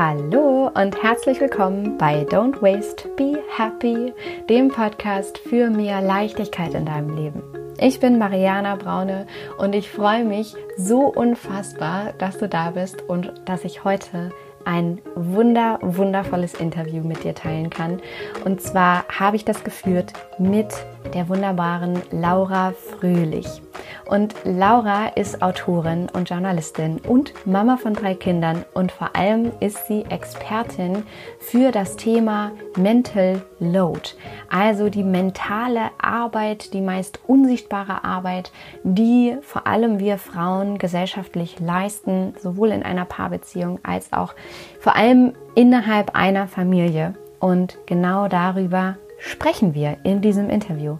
Hallo und herzlich willkommen bei Don't Waste, Be Happy, dem Podcast für mehr Leichtigkeit in deinem Leben. Ich bin Mariana Braune und ich freue mich so unfassbar, dass du da bist und dass ich heute ein wunder, wundervolles Interview mit dir teilen kann. Und zwar habe ich das geführt mit der wunderbaren Laura Fröhlich. Und Laura ist Autorin und Journalistin und Mama von drei Kindern und vor allem ist sie Expertin für das Thema Mental Load, also die mentale Arbeit, die meist unsichtbare Arbeit, die vor allem wir Frauen gesellschaftlich leisten, sowohl in einer Paarbeziehung als auch vor allem innerhalb einer Familie. Und genau darüber sprechen wir in diesem Interview.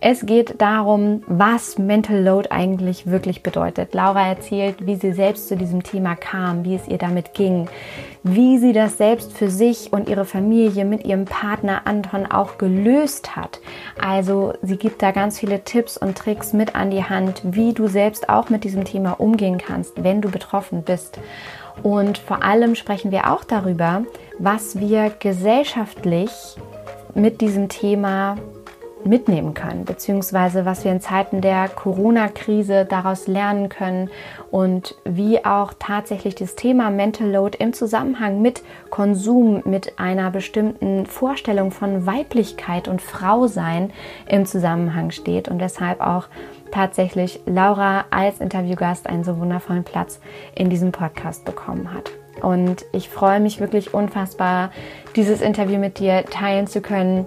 Es geht darum, was Mental Load eigentlich wirklich bedeutet. Laura erzählt, wie sie selbst zu diesem Thema kam, wie es ihr damit ging, wie sie das selbst für sich und ihre Familie mit ihrem Partner Anton auch gelöst hat. Also sie gibt da ganz viele Tipps und Tricks mit an die Hand, wie du selbst auch mit diesem Thema umgehen kannst, wenn du betroffen bist. Und vor allem sprechen wir auch darüber, was wir gesellschaftlich mit diesem Thema mitnehmen können, beziehungsweise was wir in Zeiten der Corona-Krise daraus lernen können und wie auch tatsächlich das Thema Mental Load im Zusammenhang mit Konsum, mit einer bestimmten Vorstellung von Weiblichkeit und Frausein im Zusammenhang steht und deshalb auch tatsächlich Laura als Interviewgast einen so wundervollen Platz in diesem Podcast bekommen hat. Und ich freue mich wirklich unfassbar, dieses Interview mit dir teilen zu können,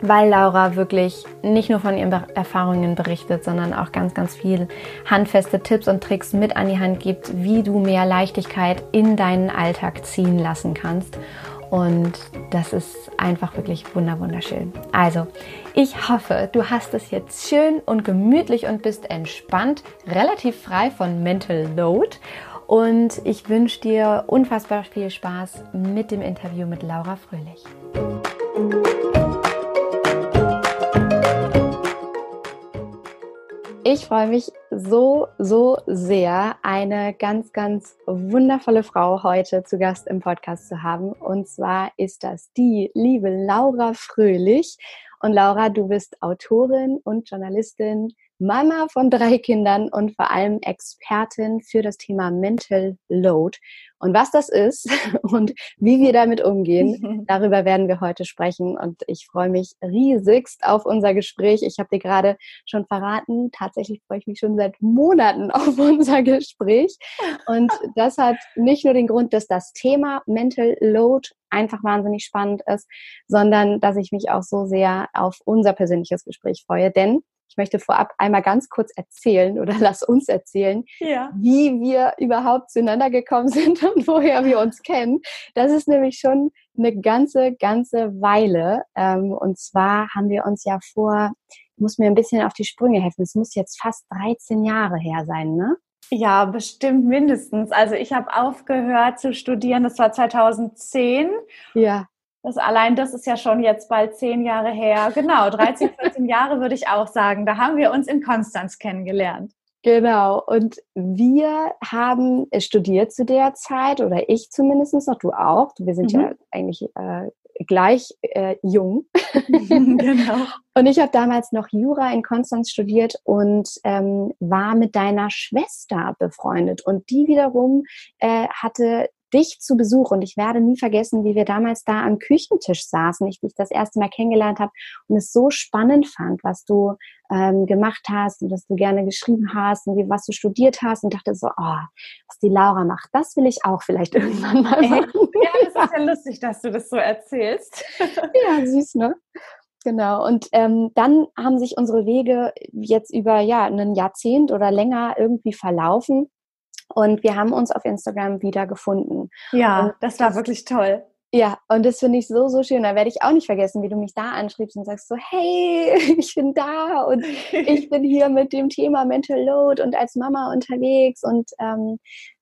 weil Laura wirklich nicht nur von ihren Erfahrungen berichtet, sondern auch ganz, ganz viel handfeste Tipps und Tricks mit an die Hand gibt, wie du mehr Leichtigkeit in deinen Alltag ziehen lassen kannst. Und das ist einfach wirklich wunderschön. Also, ich hoffe, du hast es jetzt schön und gemütlich und bist entspannt, relativ frei von Mental Load und ich wünsche dir unfassbar viel Spaß mit dem Interview mit Laura Fröhlich. Ich freue mich so, so sehr, eine ganz, ganz wundervolle Frau heute zu Gast im Podcast zu haben. Und zwar ist das die liebe Laura Fröhlich. Und Laura, du bist Autorin und Journalistin, Mama von drei Kindern und vor allem Expertin für das Thema Mental Load. Und was das ist und wie wir damit umgehen, darüber werden wir heute sprechen. Und ich freue mich riesigst auf unser Gespräch. Ich habe dir gerade schon verraten, tatsächlich freue ich mich schon seit Monaten auf unser Gespräch. Und das hat nicht nur den Grund, dass das Thema Mental Load einfach wahnsinnig spannend ist, sondern dass ich mich auch so sehr auf unser persönliches Gespräch freue. Denn ich möchte vorab einmal ganz kurz erzählen oder lass uns erzählen, ja. wie wir überhaupt zueinander gekommen sind und woher wir uns kennen. Das ist nämlich schon eine ganze, ganze Weile. Ähm, und zwar haben wir uns ja vor, ich muss mir ein bisschen auf die Sprünge helfen, es muss jetzt fast 13 Jahre her sein, ne? Ja, bestimmt mindestens. Also ich habe aufgehört zu studieren, das war 2010. Ja. Das allein das ist ja schon jetzt bald zehn Jahre her. Genau, 13, 14 Jahre würde ich auch sagen. Da haben wir uns in Konstanz kennengelernt. Genau. Und wir haben studiert zu der Zeit, oder ich zumindest noch, du auch. Wir sind mhm. ja eigentlich äh, gleich äh, jung. genau. Und ich habe damals noch Jura in Konstanz studiert und ähm, war mit deiner Schwester befreundet. Und die wiederum äh, hatte dich zu Besuch und ich werde nie vergessen, wie wir damals da am Küchentisch saßen, ich dich das erste Mal kennengelernt habe und es so spannend fand, was du ähm, gemacht hast und was du gerne geschrieben hast und wie, was du studiert hast und dachte so, oh, was die Laura macht, das will ich auch vielleicht irgendwann mal machen. Ja, das ist ja lustig, dass du das so erzählst. ja, süß, ne? Genau. Und ähm, dann haben sich unsere Wege jetzt über ja ein Jahrzehnt oder länger irgendwie verlaufen. Und wir haben uns auf Instagram wieder gefunden. Ja, und das war wirklich toll. Ja, und das finde ich so, so schön. Da werde ich auch nicht vergessen, wie du mich da anschriebst und sagst so, hey, ich bin da und ich bin hier mit dem Thema Mental Load und als Mama unterwegs und ähm,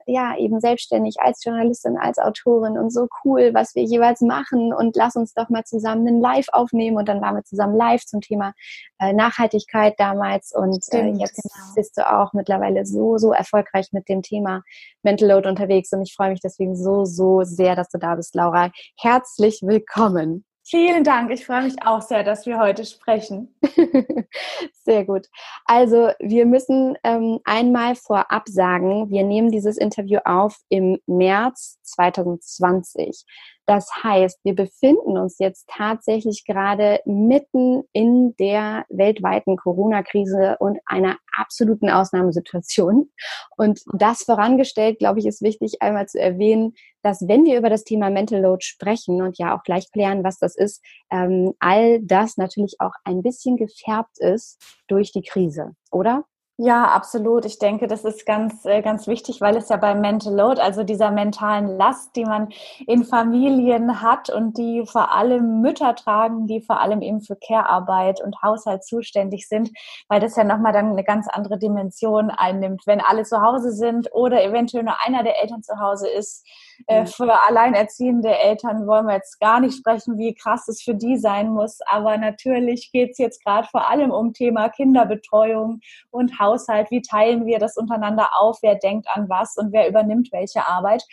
ja eben selbstständig als Journalistin, als Autorin und so cool, was wir jeweils machen und lass uns doch mal zusammen einen Live aufnehmen und dann waren wir zusammen live zum Thema äh, Nachhaltigkeit damals und äh, Stimmt, äh, jetzt genau. bist du auch mittlerweile so, so erfolgreich mit dem Thema Mental Load unterwegs und ich freue mich deswegen so, so sehr, dass du da bist, Laura. Herzlich willkommen. Vielen Dank. Ich freue mich auch sehr, dass wir heute sprechen. sehr gut. Also wir müssen ähm, einmal vorab sagen, wir nehmen dieses Interview auf im März 2020. Das heißt, wir befinden uns jetzt tatsächlich gerade mitten in der weltweiten Corona-Krise und einer absoluten Ausnahmesituation. Und das vorangestellt, glaube ich, ist wichtig einmal zu erwähnen, dass wenn wir über das Thema Mental Load sprechen und ja auch gleich klären, was das ist, ähm, all das natürlich auch ein bisschen gefärbt ist durch die Krise, oder? Ja, absolut. Ich denke, das ist ganz, äh, ganz wichtig, weil es ja beim Mental Load, also dieser mentalen Last, die man in Familien hat und die vor allem Mütter tragen, die vor allem eben für Care-Arbeit und Haushalt zuständig sind, weil das ja nochmal dann eine ganz andere Dimension einnimmt. Wenn alle zu Hause sind oder eventuell nur einer der Eltern zu Hause ist, äh, für alleinerziehende Eltern wollen wir jetzt gar nicht sprechen, wie krass es für die sein muss. Aber natürlich geht es jetzt gerade vor allem um Thema Kinderbetreuung und Haushalt. Wie teilen wir das untereinander auf? Wer denkt an was und wer übernimmt welche Arbeit?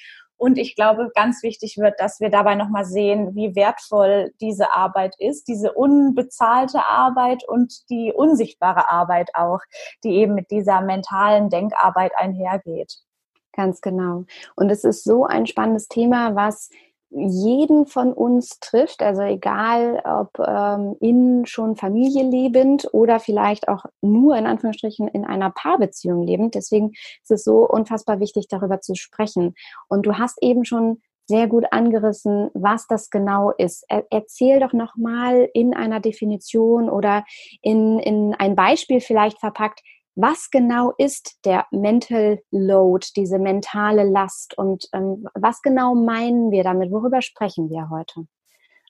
Und ich glaube, ganz wichtig wird, dass wir dabei nochmal sehen, wie wertvoll diese Arbeit ist, diese unbezahlte Arbeit und die unsichtbare Arbeit auch, die eben mit dieser mentalen Denkarbeit einhergeht. Ganz genau. Und es ist so ein spannendes Thema, was jeden von uns trifft, also egal ob ähm, in schon Familie lebend oder vielleicht auch nur in Anführungsstrichen in einer Paarbeziehung lebend. Deswegen ist es so unfassbar wichtig, darüber zu sprechen. Und du hast eben schon sehr gut angerissen, was das genau ist. Er, erzähl doch nochmal in einer Definition oder in, in ein Beispiel vielleicht verpackt, was genau ist der Mental Load, diese mentale Last und ähm, was genau meinen wir damit? Worüber sprechen wir heute?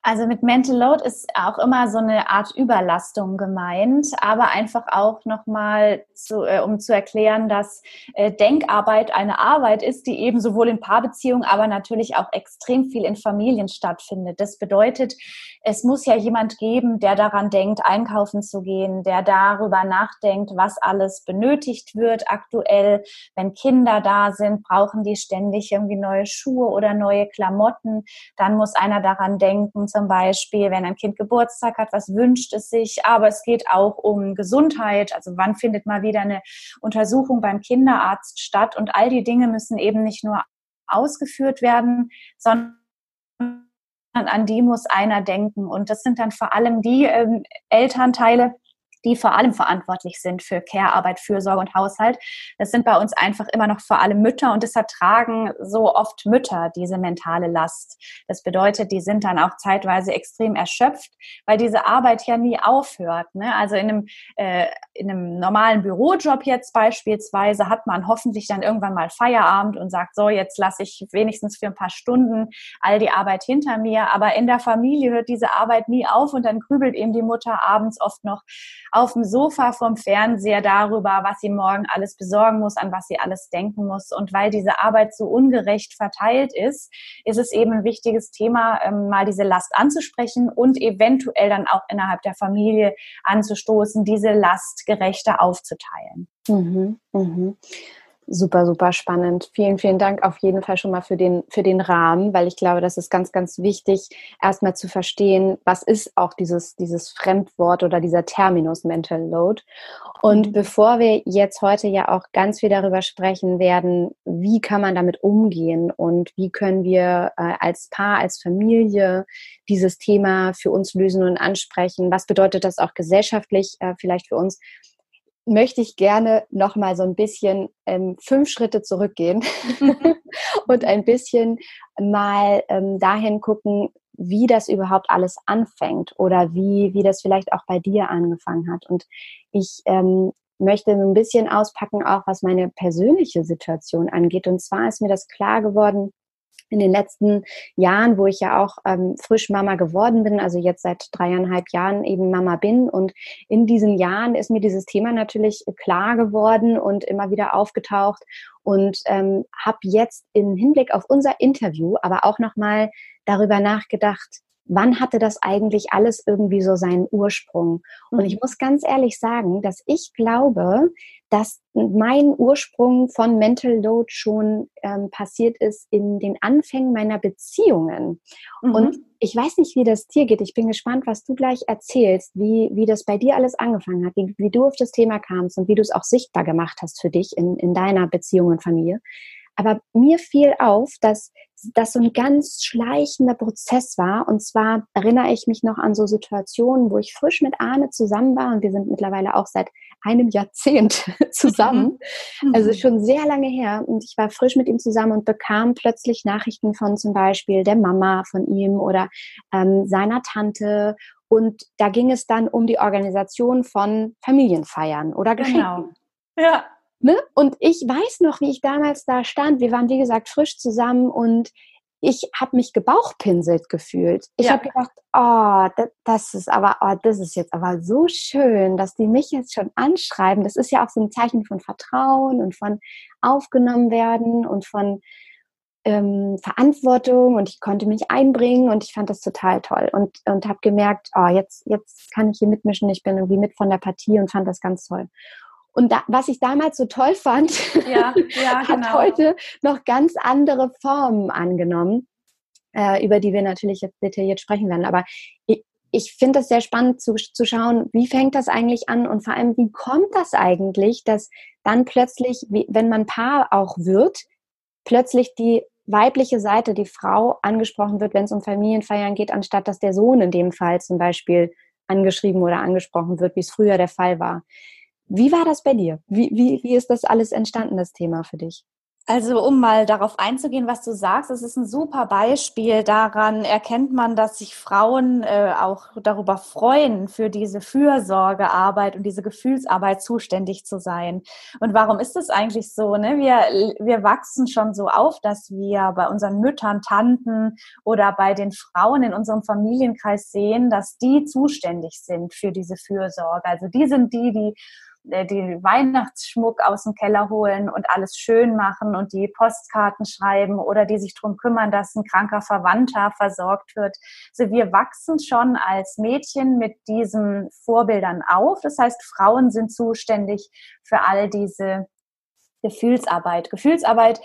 Also mit Mental Load ist auch immer so eine Art Überlastung gemeint, aber einfach auch nochmal, zu, äh, um zu erklären, dass äh, Denkarbeit eine Arbeit ist, die eben sowohl in Paarbeziehungen, aber natürlich auch extrem viel in Familien stattfindet. Das bedeutet, es muss ja jemand geben, der daran denkt, einkaufen zu gehen, der darüber nachdenkt, was alles benötigt wird aktuell. Wenn Kinder da sind, brauchen die ständig irgendwie neue Schuhe oder neue Klamotten. Dann muss einer daran denken, zum Beispiel, wenn ein Kind Geburtstag hat, was wünscht es sich. Aber es geht auch um Gesundheit. Also wann findet mal wieder eine Untersuchung beim Kinderarzt statt? Und all die Dinge müssen eben nicht nur ausgeführt werden, sondern an die muss einer denken. Und das sind dann vor allem die ähm, Elternteile, die vor allem verantwortlich sind für Care-Arbeit, Fürsorge und Haushalt. Das sind bei uns einfach immer noch vor allem Mütter und deshalb tragen so oft Mütter diese mentale Last. Das bedeutet, die sind dann auch zeitweise extrem erschöpft, weil diese Arbeit ja nie aufhört. Ne? Also in einem, äh, in einem normalen Bürojob jetzt beispielsweise hat man hoffentlich dann irgendwann mal Feierabend und sagt, so, jetzt lasse ich wenigstens für ein paar Stunden all die Arbeit hinter mir. Aber in der Familie hört diese Arbeit nie auf und dann grübelt eben die Mutter abends oft noch auf dem Sofa vom Fernseher darüber, was sie morgen alles besorgen muss, an was sie alles denken muss. Und weil diese Arbeit so ungerecht verteilt ist, ist es eben ein wichtiges Thema, ähm, mal diese Last anzusprechen und eventuell dann auch innerhalb der Familie anzustoßen, diese Last gerechter aufzuteilen. Mhm, mhm. Super, super spannend. Vielen, vielen Dank auf jeden Fall schon mal für den, für den Rahmen, weil ich glaube, das ist ganz, ganz wichtig, erstmal zu verstehen, was ist auch dieses, dieses Fremdwort oder dieser Terminus Mental Load. Und mhm. bevor wir jetzt heute ja auch ganz viel darüber sprechen werden, wie kann man damit umgehen und wie können wir äh, als Paar, als Familie dieses Thema für uns lösen und ansprechen, was bedeutet das auch gesellschaftlich äh, vielleicht für uns, möchte ich gerne noch mal so ein bisschen ähm, fünf Schritte zurückgehen und ein bisschen mal ähm, dahin gucken, wie das überhaupt alles anfängt oder wie, wie das vielleicht auch bei dir angefangen hat. Und ich ähm, möchte ein bisschen auspacken, auch was meine persönliche Situation angeht. Und zwar ist mir das klar geworden, in den letzten Jahren, wo ich ja auch ähm, frisch Mama geworden bin, also jetzt seit dreieinhalb Jahren eben Mama bin. Und in diesen Jahren ist mir dieses Thema natürlich klar geworden und immer wieder aufgetaucht und ähm, habe jetzt im Hinblick auf unser Interview aber auch nochmal darüber nachgedacht, wann hatte das eigentlich alles irgendwie so seinen Ursprung? Und ich mhm. muss ganz ehrlich sagen, dass ich glaube, dass mein Ursprung von Mental Load schon ähm, passiert ist in den Anfängen meiner Beziehungen. Mhm. Und ich weiß nicht, wie das dir geht. Ich bin gespannt, was du gleich erzählst, wie, wie das bei dir alles angefangen hat, wie, wie du auf das Thema kamst und wie du es auch sichtbar gemacht hast für dich in, in deiner Beziehung und Familie. Aber mir fiel auf, dass das so ein ganz schleichender Prozess war. Und zwar erinnere ich mich noch an so Situationen, wo ich frisch mit Arne zusammen war und wir sind mittlerweile auch seit einem Jahrzehnt zusammen. Mhm. Also schon sehr lange her. Und ich war frisch mit ihm zusammen und bekam plötzlich Nachrichten von zum Beispiel der Mama von ihm oder ähm, seiner Tante. Und da ging es dann um die Organisation von Familienfeiern oder Geschenken. Genau. Ja. Ne? Und ich weiß noch, wie ich damals da stand. Wir waren, wie gesagt, frisch zusammen und ich habe mich gebauchpinselt gefühlt. Ich ja. habe gedacht, oh, das, das, ist aber, oh, das ist jetzt aber so schön, dass die mich jetzt schon anschreiben. Das ist ja auch so ein Zeichen von Vertrauen und von aufgenommen werden und von ähm, Verantwortung und ich konnte mich einbringen und ich fand das total toll und, und habe gemerkt, oh, jetzt, jetzt kann ich hier mitmischen, ich bin irgendwie mit von der Partie und fand das ganz toll. Und da, was ich damals so toll fand, ja, ja, hat genau. heute noch ganz andere Formen angenommen, äh, über die wir natürlich jetzt detailliert sprechen werden. Aber ich, ich finde das sehr spannend zu, zu schauen, wie fängt das eigentlich an und vor allem, wie kommt das eigentlich, dass dann plötzlich, wie, wenn man Paar auch wird, plötzlich die weibliche Seite, die Frau angesprochen wird, wenn es um Familienfeiern geht, anstatt dass der Sohn in dem Fall zum Beispiel angeschrieben oder angesprochen wird, wie es früher der Fall war. Wie war das bei dir? Wie, wie, wie ist das alles entstanden, das Thema für dich? Also um mal darauf einzugehen, was du sagst, es ist ein super Beispiel. Daran erkennt man, dass sich Frauen äh, auch darüber freuen, für diese Fürsorgearbeit und diese Gefühlsarbeit zuständig zu sein. Und warum ist es eigentlich so? Ne? Wir, wir wachsen schon so auf, dass wir bei unseren Müttern, Tanten oder bei den Frauen in unserem Familienkreis sehen, dass die zuständig sind für diese Fürsorge. Also die sind die, die den Weihnachtsschmuck aus dem Keller holen und alles schön machen und die Postkarten schreiben oder die sich darum kümmern, dass ein kranker Verwandter versorgt wird. Also wir wachsen schon als Mädchen mit diesen Vorbildern auf. Das heißt, Frauen sind zuständig für all diese Gefühlsarbeit. Gefühlsarbeit,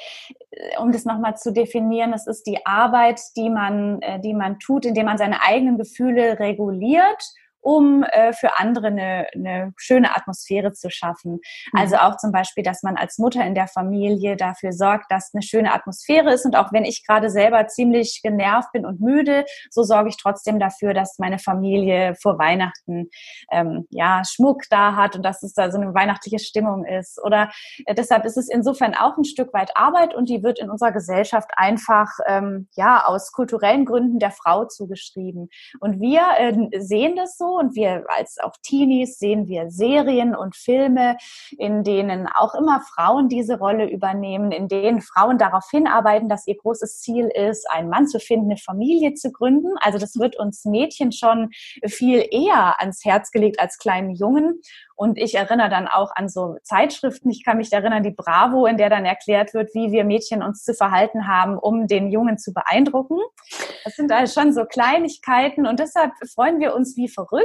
äh, um das nochmal zu definieren, das ist die Arbeit, die man, äh, die man tut, indem man seine eigenen Gefühle reguliert um äh, für andere eine, eine schöne Atmosphäre zu schaffen. Mhm. Also auch zum Beispiel, dass man als Mutter in der Familie dafür sorgt, dass eine schöne Atmosphäre ist. Und auch wenn ich gerade selber ziemlich genervt bin und müde, so sorge ich trotzdem dafür, dass meine Familie vor Weihnachten ähm, ja Schmuck da hat und dass es da so eine weihnachtliche Stimmung ist. Oder äh, deshalb ist es insofern auch ein Stück weit Arbeit und die wird in unserer Gesellschaft einfach ähm, ja aus kulturellen Gründen der Frau zugeschrieben. Und wir äh, sehen das so und wir als auch Teenies sehen wir Serien und Filme, in denen auch immer Frauen diese Rolle übernehmen, in denen Frauen darauf hinarbeiten, dass ihr großes Ziel ist, einen Mann zu finden, eine Familie zu gründen. Also das wird uns Mädchen schon viel eher ans Herz gelegt als kleinen Jungen. Und ich erinnere dann auch an so Zeitschriften. Ich kann mich erinnern, die Bravo, in der dann erklärt wird, wie wir Mädchen uns zu verhalten haben, um den Jungen zu beeindrucken. Das sind also schon so Kleinigkeiten und deshalb freuen wir uns wie verrückt,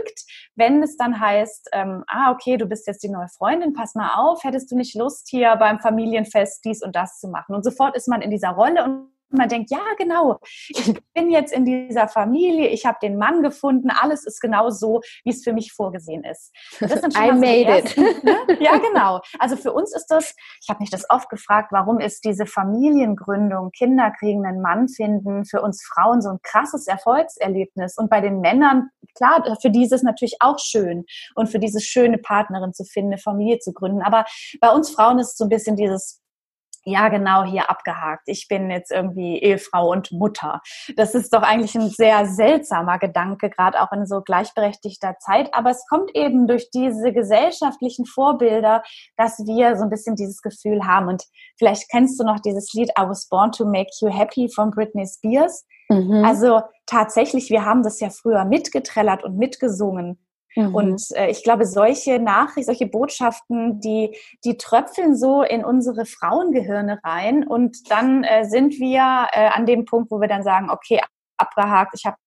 wenn es dann heißt, ähm, ah, okay, du bist jetzt die neue Freundin, pass mal auf, hättest du nicht Lust, hier beim Familienfest dies und das zu machen? Und sofort ist man in dieser Rolle und man denkt, ja, genau, ich bin jetzt in dieser Familie, ich habe den Mann gefunden, alles ist genau so, wie es für mich vorgesehen ist. Das sind schon I made ersten, it. Ne? Ja, genau. Also für uns ist das, ich habe mich das oft gefragt, warum ist diese Familiengründung, Kinder kriegen, einen Mann finden, für uns Frauen so ein krasses Erfolgserlebnis und bei den Männern, klar, für die ist es natürlich auch schön und für diese schöne Partnerin zu finden, eine Familie zu gründen. Aber bei uns Frauen ist es so ein bisschen dieses ja, genau, hier abgehakt. Ich bin jetzt irgendwie Ehefrau und Mutter. Das ist doch eigentlich ein sehr seltsamer Gedanke, gerade auch in so gleichberechtigter Zeit. Aber es kommt eben durch diese gesellschaftlichen Vorbilder, dass wir so ein bisschen dieses Gefühl haben. Und vielleicht kennst du noch dieses Lied I was born to make you happy von Britney Spears. Mhm. Also tatsächlich, wir haben das ja früher mitgetrellert und mitgesungen. Mhm. Und äh, ich glaube, solche Nachrichten, solche Botschaften, die, die tröpfeln so in unsere Frauengehirne rein. Und dann äh, sind wir äh, an dem Punkt, wo wir dann sagen, okay, abgehakt, ich habe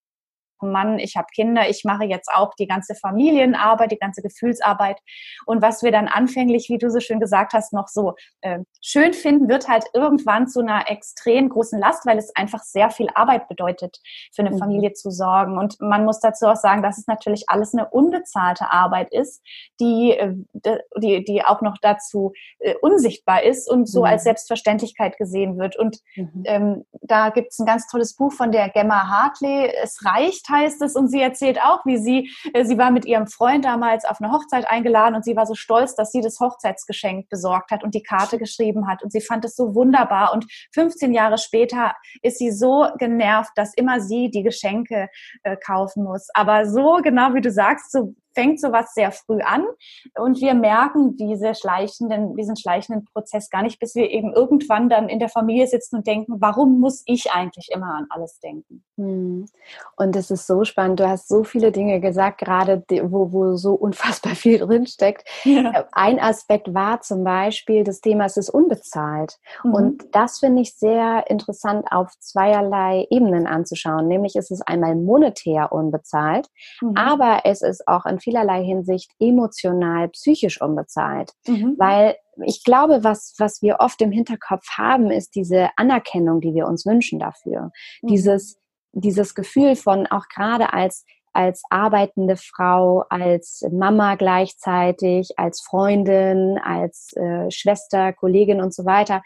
Mann, ich habe Kinder, ich mache jetzt auch die ganze Familienarbeit, die ganze Gefühlsarbeit. Und was wir dann anfänglich, wie du so schön gesagt hast, noch so äh, schön finden, wird halt irgendwann zu einer extrem großen Last, weil es einfach sehr viel Arbeit bedeutet, für eine mhm. Familie zu sorgen. Und man muss dazu auch sagen, dass es natürlich alles eine unbezahlte Arbeit ist, die, äh, die, die auch noch dazu äh, unsichtbar ist und so mhm. als Selbstverständlichkeit gesehen wird. Und mhm. ähm, da gibt es ein ganz tolles Buch von der Gemma Hartley, Es reicht heißt es. Und sie erzählt auch, wie sie, äh, sie war mit ihrem Freund damals auf eine Hochzeit eingeladen und sie war so stolz, dass sie das Hochzeitsgeschenk besorgt hat und die Karte geschrieben hat. Und sie fand es so wunderbar. Und 15 Jahre später ist sie so genervt, dass immer sie die Geschenke äh, kaufen muss. Aber so genau wie du sagst, so fängt sowas sehr früh an und wir merken diese schleichenden, diesen schleichenden Prozess gar nicht, bis wir eben irgendwann dann in der Familie sitzen und denken, warum muss ich eigentlich immer an alles denken? Hm. Und es ist so spannend. Du hast so viele Dinge gesagt, gerade wo, wo so unfassbar viel drinsteckt. Ja. Äh, ein Aspekt war zum Beispiel das Thema, es ist unbezahlt. Mhm. Und das finde ich sehr interessant auf zweierlei Ebenen anzuschauen. Nämlich ist es einmal monetär unbezahlt, mhm. aber es ist auch in vielerlei Hinsicht emotional, psychisch unbezahlt. Mhm. Weil ich glaube, was, was wir oft im Hinterkopf haben, ist diese Anerkennung, die wir uns wünschen dafür. Mhm. Dieses, dieses Gefühl von auch gerade als als arbeitende Frau, als Mama gleichzeitig, als Freundin, als äh, Schwester, Kollegin und so weiter,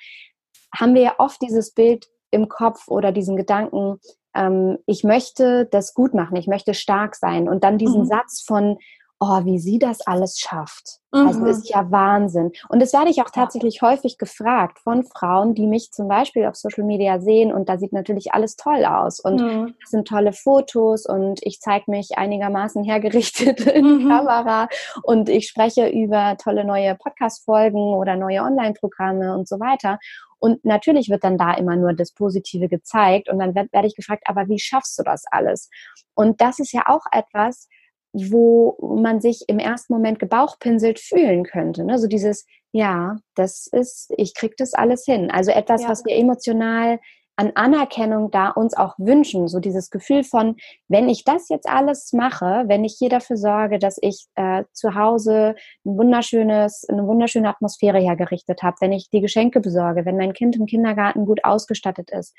haben wir ja oft dieses Bild im Kopf oder diesen Gedanken, ähm, ich möchte das gut machen, ich möchte stark sein. Und dann diesen mhm. Satz von, oh, wie sie das alles schafft. Also mhm. Also ist ja Wahnsinn. Und das werde ich auch tatsächlich häufig gefragt von Frauen, die mich zum Beispiel auf Social Media sehen und da sieht natürlich alles toll aus und mhm. das sind tolle Fotos und ich zeige mich einigermaßen hergerichtet in mhm. Kamera und ich spreche über tolle neue Podcast-Folgen oder neue Online-Programme und so weiter. Und natürlich wird dann da immer nur das Positive gezeigt und dann werde ich gefragt, aber wie schaffst du das alles? Und das ist ja auch etwas, wo man sich im ersten Moment gebauchpinselt fühlen könnte. Ne? So dieses, ja, das ist, ich krieg das alles hin. Also etwas, ja. was wir emotional an Anerkennung da uns auch wünschen. So dieses Gefühl von, wenn ich das jetzt alles mache, wenn ich hier dafür sorge, dass ich äh, zu Hause ein wunderschönes, eine wunderschöne Atmosphäre hergerichtet habe, wenn ich die Geschenke besorge, wenn mein Kind im Kindergarten gut ausgestattet ist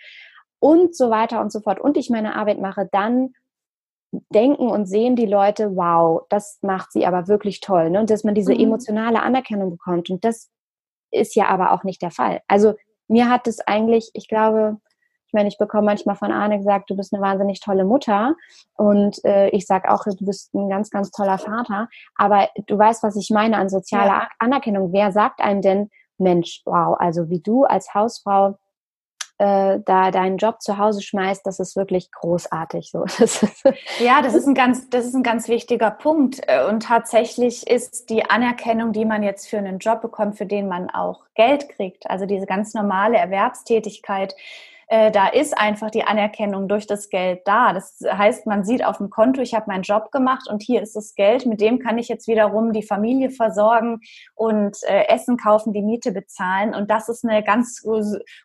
und so weiter und so fort und ich meine Arbeit mache, dann denken und sehen die Leute, wow, das macht sie aber wirklich toll. Ne? Und dass man diese mhm. emotionale Anerkennung bekommt. Und das ist ja aber auch nicht der Fall. Also mir hat es eigentlich, ich glaube, ich meine, ich bekomme manchmal von Arne gesagt, du bist eine wahnsinnig tolle Mutter und äh, ich sage auch, du bist ein ganz, ganz toller Vater. Aber du weißt, was ich meine an sozialer ja. Anerkennung. Wer sagt einem denn, Mensch, wow, also wie du als Hausfrau äh, da deinen Job zu Hause schmeißt, das ist wirklich großartig. So. Ja, das ist ein ganz, das ist ein ganz wichtiger Punkt. Äh, und tatsächlich ist die Anerkennung, die man jetzt für einen Job bekommt, für den man auch Geld kriegt, also diese ganz normale Erwerbstätigkeit, äh, da ist einfach die Anerkennung durch das Geld da. Das heißt, man sieht auf dem Konto, ich habe meinen Job gemacht und hier ist das Geld, mit dem kann ich jetzt wiederum die Familie versorgen und äh, Essen kaufen, die Miete bezahlen. Und das ist eine ganz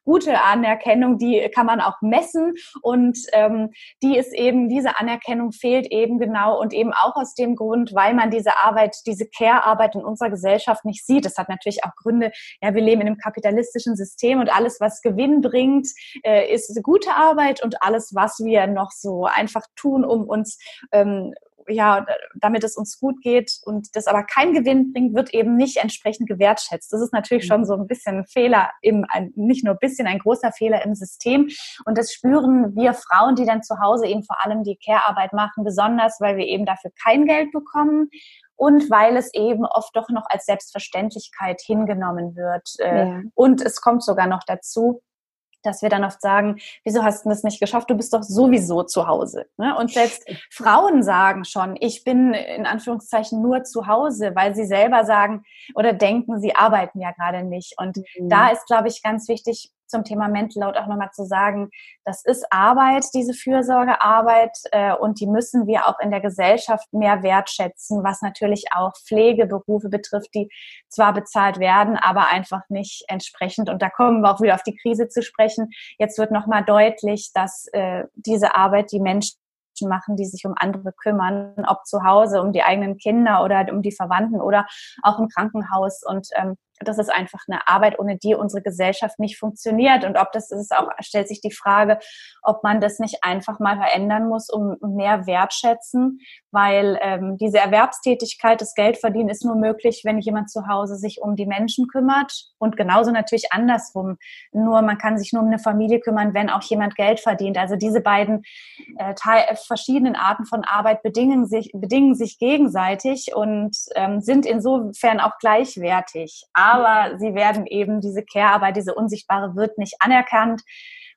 gute Anerkennung, die kann man auch messen und ähm, die ist eben, diese Anerkennung fehlt eben genau und eben auch aus dem Grund, weil man diese Arbeit, diese Care-Arbeit in unserer Gesellschaft nicht sieht. Das hat natürlich auch Gründe, ja, wir leben in einem kapitalistischen System und alles, was Gewinn bringt, äh, äh, ist gute Arbeit und alles, was wir noch so einfach tun, um uns ähm, ja, damit es uns gut geht und das aber keinen Gewinn bringt, wird eben nicht entsprechend gewertschätzt. Das ist natürlich schon so ein bisschen ein Fehler im, ein, nicht nur ein bisschen, ein großer Fehler im System. Und das spüren wir Frauen, die dann zu Hause eben vor allem die Care-Arbeit machen, besonders, weil wir eben dafür kein Geld bekommen und weil es eben oft doch noch als Selbstverständlichkeit hingenommen wird. Äh, ja. Und es kommt sogar noch dazu, dass wir dann oft sagen, wieso hast du das nicht geschafft? Du bist doch sowieso zu Hause. Ne? Und selbst Frauen sagen schon, ich bin in Anführungszeichen nur zu Hause, weil sie selber sagen oder denken, sie arbeiten ja gerade nicht. Und mhm. da ist, glaube ich, ganz wichtig, zum Thema Mental Load auch nochmal zu sagen, das ist Arbeit, diese Fürsorgearbeit, äh, und die müssen wir auch in der Gesellschaft mehr wertschätzen, was natürlich auch Pflegeberufe betrifft, die zwar bezahlt werden, aber einfach nicht entsprechend. Und da kommen wir auch wieder auf die Krise zu sprechen. Jetzt wird nochmal deutlich, dass äh, diese Arbeit die Menschen machen, die sich um andere kümmern, ob zu Hause, um die eigenen Kinder oder um die Verwandten oder auch im Krankenhaus. Und ähm, das ist einfach eine Arbeit, ohne die unsere Gesellschaft nicht funktioniert. Und ob das ist auch, stellt sich die Frage, ob man das nicht einfach mal verändern muss, um mehr wertschätzen, weil ähm, diese Erwerbstätigkeit, das Geldverdienen ist nur möglich, wenn jemand zu Hause sich um die Menschen kümmert und genauso natürlich andersrum. Nur man kann sich nur um eine Familie kümmern, wenn auch jemand Geld verdient. Also diese beiden äh, verschiedenen Arten von Arbeit bedingen sich, bedingen sich gegenseitig und ähm, sind insofern auch gleichwertig sie werden eben, diese Care-Arbeit, diese unsichtbare wird nicht anerkannt.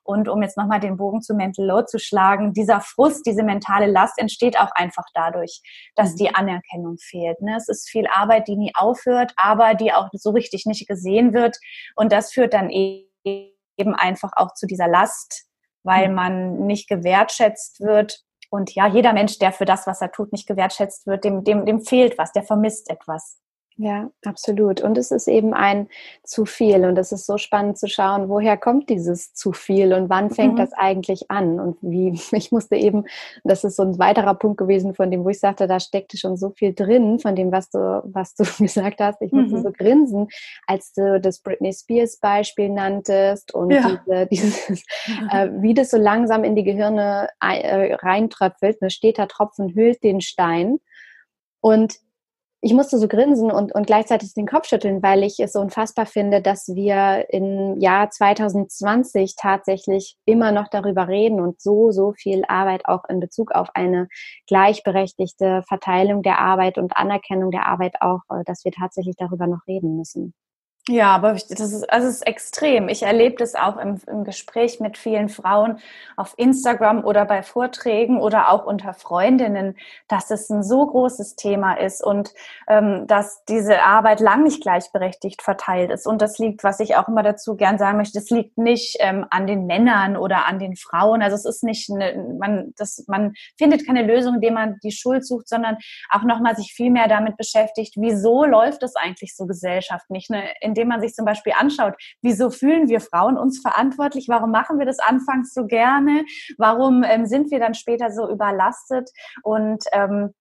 Und um jetzt nochmal den Bogen zu Mental Load zu schlagen, dieser Frust, diese mentale Last entsteht auch einfach dadurch, dass die mhm. Anerkennung fehlt. Ne? Es ist viel Arbeit, die nie aufhört, aber die auch so richtig nicht gesehen wird. Und das führt dann eben einfach auch zu dieser Last, weil mhm. man nicht gewertschätzt wird. Und ja, jeder Mensch, der für das, was er tut, nicht gewertschätzt wird, dem, dem, dem fehlt was, der vermisst etwas. Ja, absolut. Und es ist eben ein zu viel. Und es ist so spannend zu schauen, woher kommt dieses zu viel und wann fängt mhm. das eigentlich an? Und wie, ich musste eben, das ist so ein weiterer Punkt gewesen, von dem, wo ich sagte, da steckte schon so viel drin, von dem, was du, was du gesagt hast. Ich musste mhm. so grinsen, als du das Britney Spears Beispiel nanntest und ja. diese, dieses, äh, wie das so langsam in die Gehirne äh, reintröpfelt. Ein steter Tropfen hüllt den Stein. Und ich musste so grinsen und, und gleichzeitig den Kopf schütteln, weil ich es so unfassbar finde, dass wir im Jahr 2020 tatsächlich immer noch darüber reden und so, so viel Arbeit auch in Bezug auf eine gleichberechtigte Verteilung der Arbeit und Anerkennung der Arbeit auch, äh, dass wir tatsächlich darüber noch reden müssen. Ja, aber das ist, also es ist extrem. Ich erlebe das auch im, im, Gespräch mit vielen Frauen auf Instagram oder bei Vorträgen oder auch unter Freundinnen, dass es ein so großes Thema ist und ähm, dass diese Arbeit lang nicht gleichberechtigt verteilt ist. Und das liegt, was ich auch immer dazu gern sagen möchte, das liegt nicht ähm, an den Männern oder an den Frauen. Also es ist nicht, eine, man, das, man findet keine Lösung, indem man die Schuld sucht, sondern auch nochmal sich viel mehr damit beschäftigt, wieso läuft es eigentlich so gesellschaftlich? Ne? Indem man sich zum Beispiel anschaut, wieso fühlen wir Frauen uns verantwortlich? Warum machen wir das anfangs so gerne? Warum ähm, sind wir dann später so überlastet? Und ähm,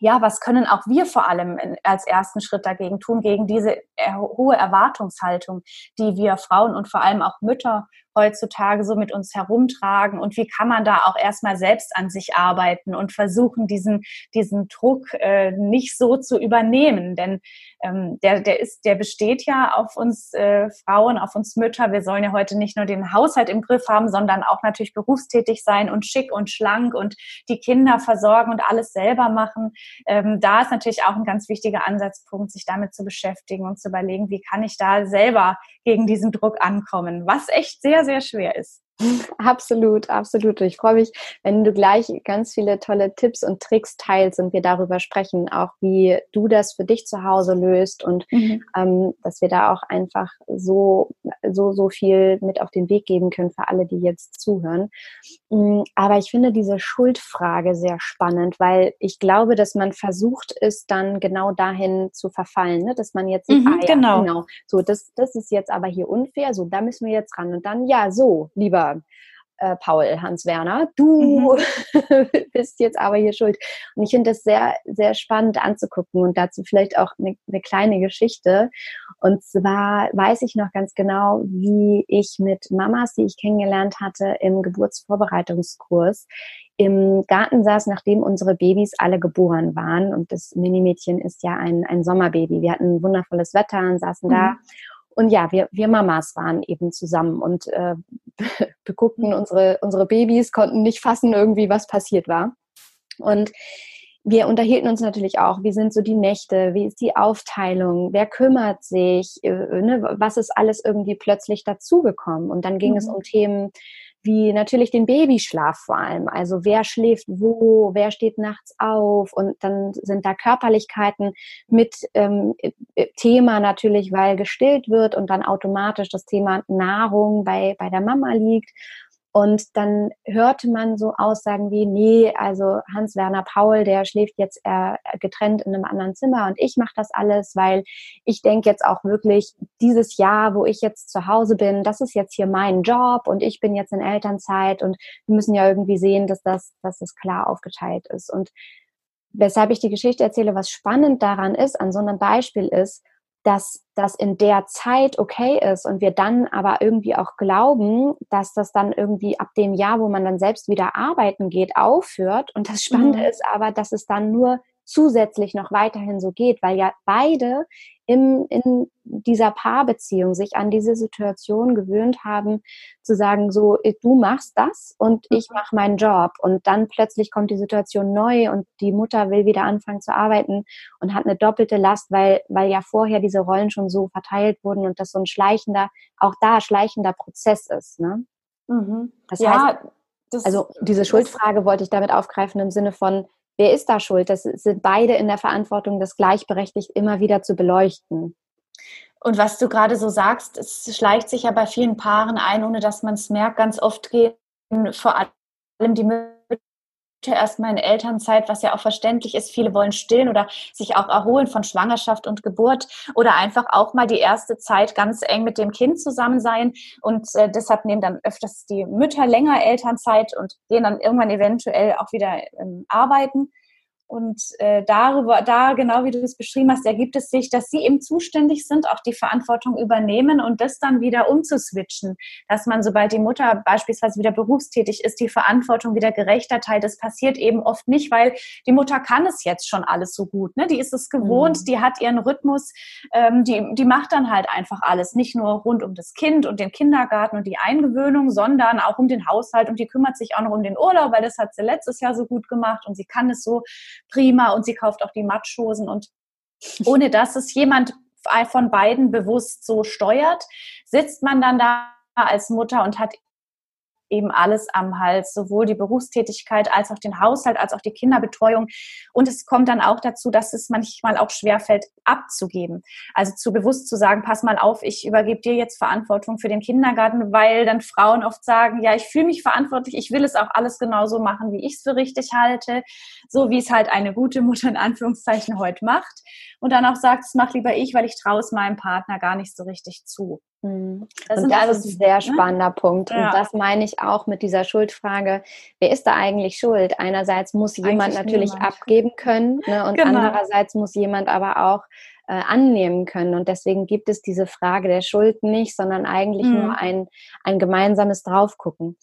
ja, was können auch wir vor allem als ersten Schritt dagegen tun, gegen diese hohe Erwartungshaltung, die wir Frauen und vor allem auch Mütter heutzutage so mit uns herumtragen und wie kann man da auch erstmal selbst an sich arbeiten und versuchen, diesen, diesen Druck äh, nicht so zu übernehmen. Denn ähm, der, der ist, der besteht ja auf uns äh, Frauen, auf uns Mütter. Wir sollen ja heute nicht nur den Haushalt im Griff haben, sondern auch natürlich berufstätig sein und schick und schlank und die Kinder versorgen und alles selber machen. Ähm, da ist natürlich auch ein ganz wichtiger Ansatzpunkt, sich damit zu beschäftigen und zu überlegen, wie kann ich da selber gegen diesen Druck ankommen, was echt sehr, sehr schwer ist. Absolut, absolut. Ich freue mich, wenn du gleich ganz viele tolle Tipps und Tricks teilst und wir darüber sprechen, auch wie du das für dich zu Hause löst und mhm. ähm, dass wir da auch einfach so, so, so viel mit auf den Weg geben können für alle, die jetzt zuhören. Mm, aber ich finde diese Schuldfrage sehr spannend, weil ich glaube, dass man versucht ist, dann genau dahin zu verfallen, ne? dass man jetzt mhm, ah, ja, genau. genau, so das, das ist jetzt aber hier unfair, so da müssen wir jetzt ran und dann ja, so, lieber äh, Paul Hans-Werner, du mhm. bist jetzt aber hier schuld. Und ich finde das sehr, sehr spannend anzugucken und dazu vielleicht auch eine, eine kleine Geschichte. Und zwar weiß ich noch ganz genau, wie ich mit Mamas, die ich kennengelernt hatte, im Geburtsvorbereitungskurs im Garten saß, nachdem unsere Babys alle geboren waren. Und das Minimädchen ist ja ein, ein Sommerbaby. Wir hatten wundervolles Wetter und saßen mhm. da und ja, wir, wir Mamas waren eben zusammen und äh, beguckten unsere, unsere Babys, konnten nicht fassen irgendwie, was passiert war. Und wir unterhielten uns natürlich auch, wie sind so die Nächte, wie ist die Aufteilung, wer kümmert sich, äh, ne, was ist alles irgendwie plötzlich dazugekommen. Und dann ging mhm. es um Themen wie natürlich den Babyschlaf vor allem. Also wer schläft wo, wer steht nachts auf und dann sind da Körperlichkeiten mit ähm, äh, Thema natürlich, weil gestillt wird und dann automatisch das Thema Nahrung bei, bei der Mama liegt. Und dann hörte man so Aussagen wie, nee, also Hans-Werner Paul, der schläft jetzt äh, getrennt in einem anderen Zimmer und ich mache das alles, weil ich denke jetzt auch wirklich, dieses Jahr, wo ich jetzt zu Hause bin, das ist jetzt hier mein Job und ich bin jetzt in Elternzeit und wir müssen ja irgendwie sehen, dass das, dass das klar aufgeteilt ist. Und weshalb ich die Geschichte erzähle, was spannend daran ist, an so einem Beispiel ist, dass das in der Zeit okay ist und wir dann aber irgendwie auch glauben, dass das dann irgendwie ab dem Jahr, wo man dann selbst wieder arbeiten geht, aufhört. Und das Spannende mhm. ist aber, dass es dann nur zusätzlich noch weiterhin so geht, weil ja beide im, in dieser Paarbeziehung sich an diese Situation gewöhnt haben, zu sagen, so, du machst das und ich mhm. mache meinen Job. Und dann plötzlich kommt die Situation neu und die Mutter will wieder anfangen zu arbeiten und hat eine doppelte Last, weil, weil ja vorher diese Rollen schon so verteilt wurden und das so ein schleichender, auch da schleichender Prozess ist. Ne? Mhm. Das ja, heißt, das, also diese Schuldfrage wollte ich damit aufgreifen im Sinne von, wer ist da schuld? Das sind beide in der Verantwortung, das gleichberechtigt immer wieder zu beleuchten. Und was du gerade so sagst, es schleicht sich ja bei vielen Paaren ein, ohne dass man es merkt. Ganz oft gehen vor allem die erstmal in Elternzeit, was ja auch verständlich ist. Viele wollen stillen oder sich auch erholen von Schwangerschaft und Geburt oder einfach auch mal die erste Zeit ganz eng mit dem Kind zusammen sein. Und äh, deshalb nehmen dann öfters die Mütter länger Elternzeit und gehen dann irgendwann eventuell auch wieder ähm, arbeiten. Und äh, darüber, da genau wie du es beschrieben hast, ergibt es sich, dass sie eben zuständig sind, auch die Verantwortung übernehmen und das dann wieder umzuswitchen. Dass man, sobald die Mutter beispielsweise wieder berufstätig ist, die Verantwortung wieder gerechter teilt. Das passiert eben oft nicht, weil die Mutter kann es jetzt schon alles so gut. Ne? Die ist es gewohnt, mhm. die hat ihren Rhythmus, ähm, die, die macht dann halt einfach alles. Nicht nur rund um das Kind und den Kindergarten und die Eingewöhnung, sondern auch um den Haushalt und die kümmert sich auch noch um den Urlaub, weil das hat sie letztes Jahr so gut gemacht und sie kann es so prima und sie kauft auch die Matschhosen. Und ohne dass es jemand von beiden bewusst so steuert, sitzt man dann da als Mutter und hat eben alles am Hals, sowohl die Berufstätigkeit als auch den Haushalt, als auch die Kinderbetreuung. Und es kommt dann auch dazu, dass es manchmal auch schwerfällt, abzugeben. Also zu bewusst zu sagen, pass mal auf, ich übergebe dir jetzt Verantwortung für den Kindergarten, weil dann Frauen oft sagen, ja, ich fühle mich verantwortlich, ich will es auch alles genauso machen, wie ich es für richtig halte, so wie es halt eine gute Mutter in Anführungszeichen heute macht. Und dann auch sagt, es mach lieber ich, weil ich traue es meinem Partner gar nicht so richtig zu. Mhm. Das, und das ist ein sehr ne? spannender ne? Punkt. Ja. Und das meine ich auch mit dieser Schuldfrage. Wer ist da eigentlich schuld? Einerseits muss jemand eigentlich natürlich niemand. abgeben können ne? und genau. andererseits muss jemand aber auch äh, annehmen können. Und deswegen gibt es diese Frage der Schuld nicht, sondern eigentlich mhm. nur ein, ein gemeinsames Draufgucken.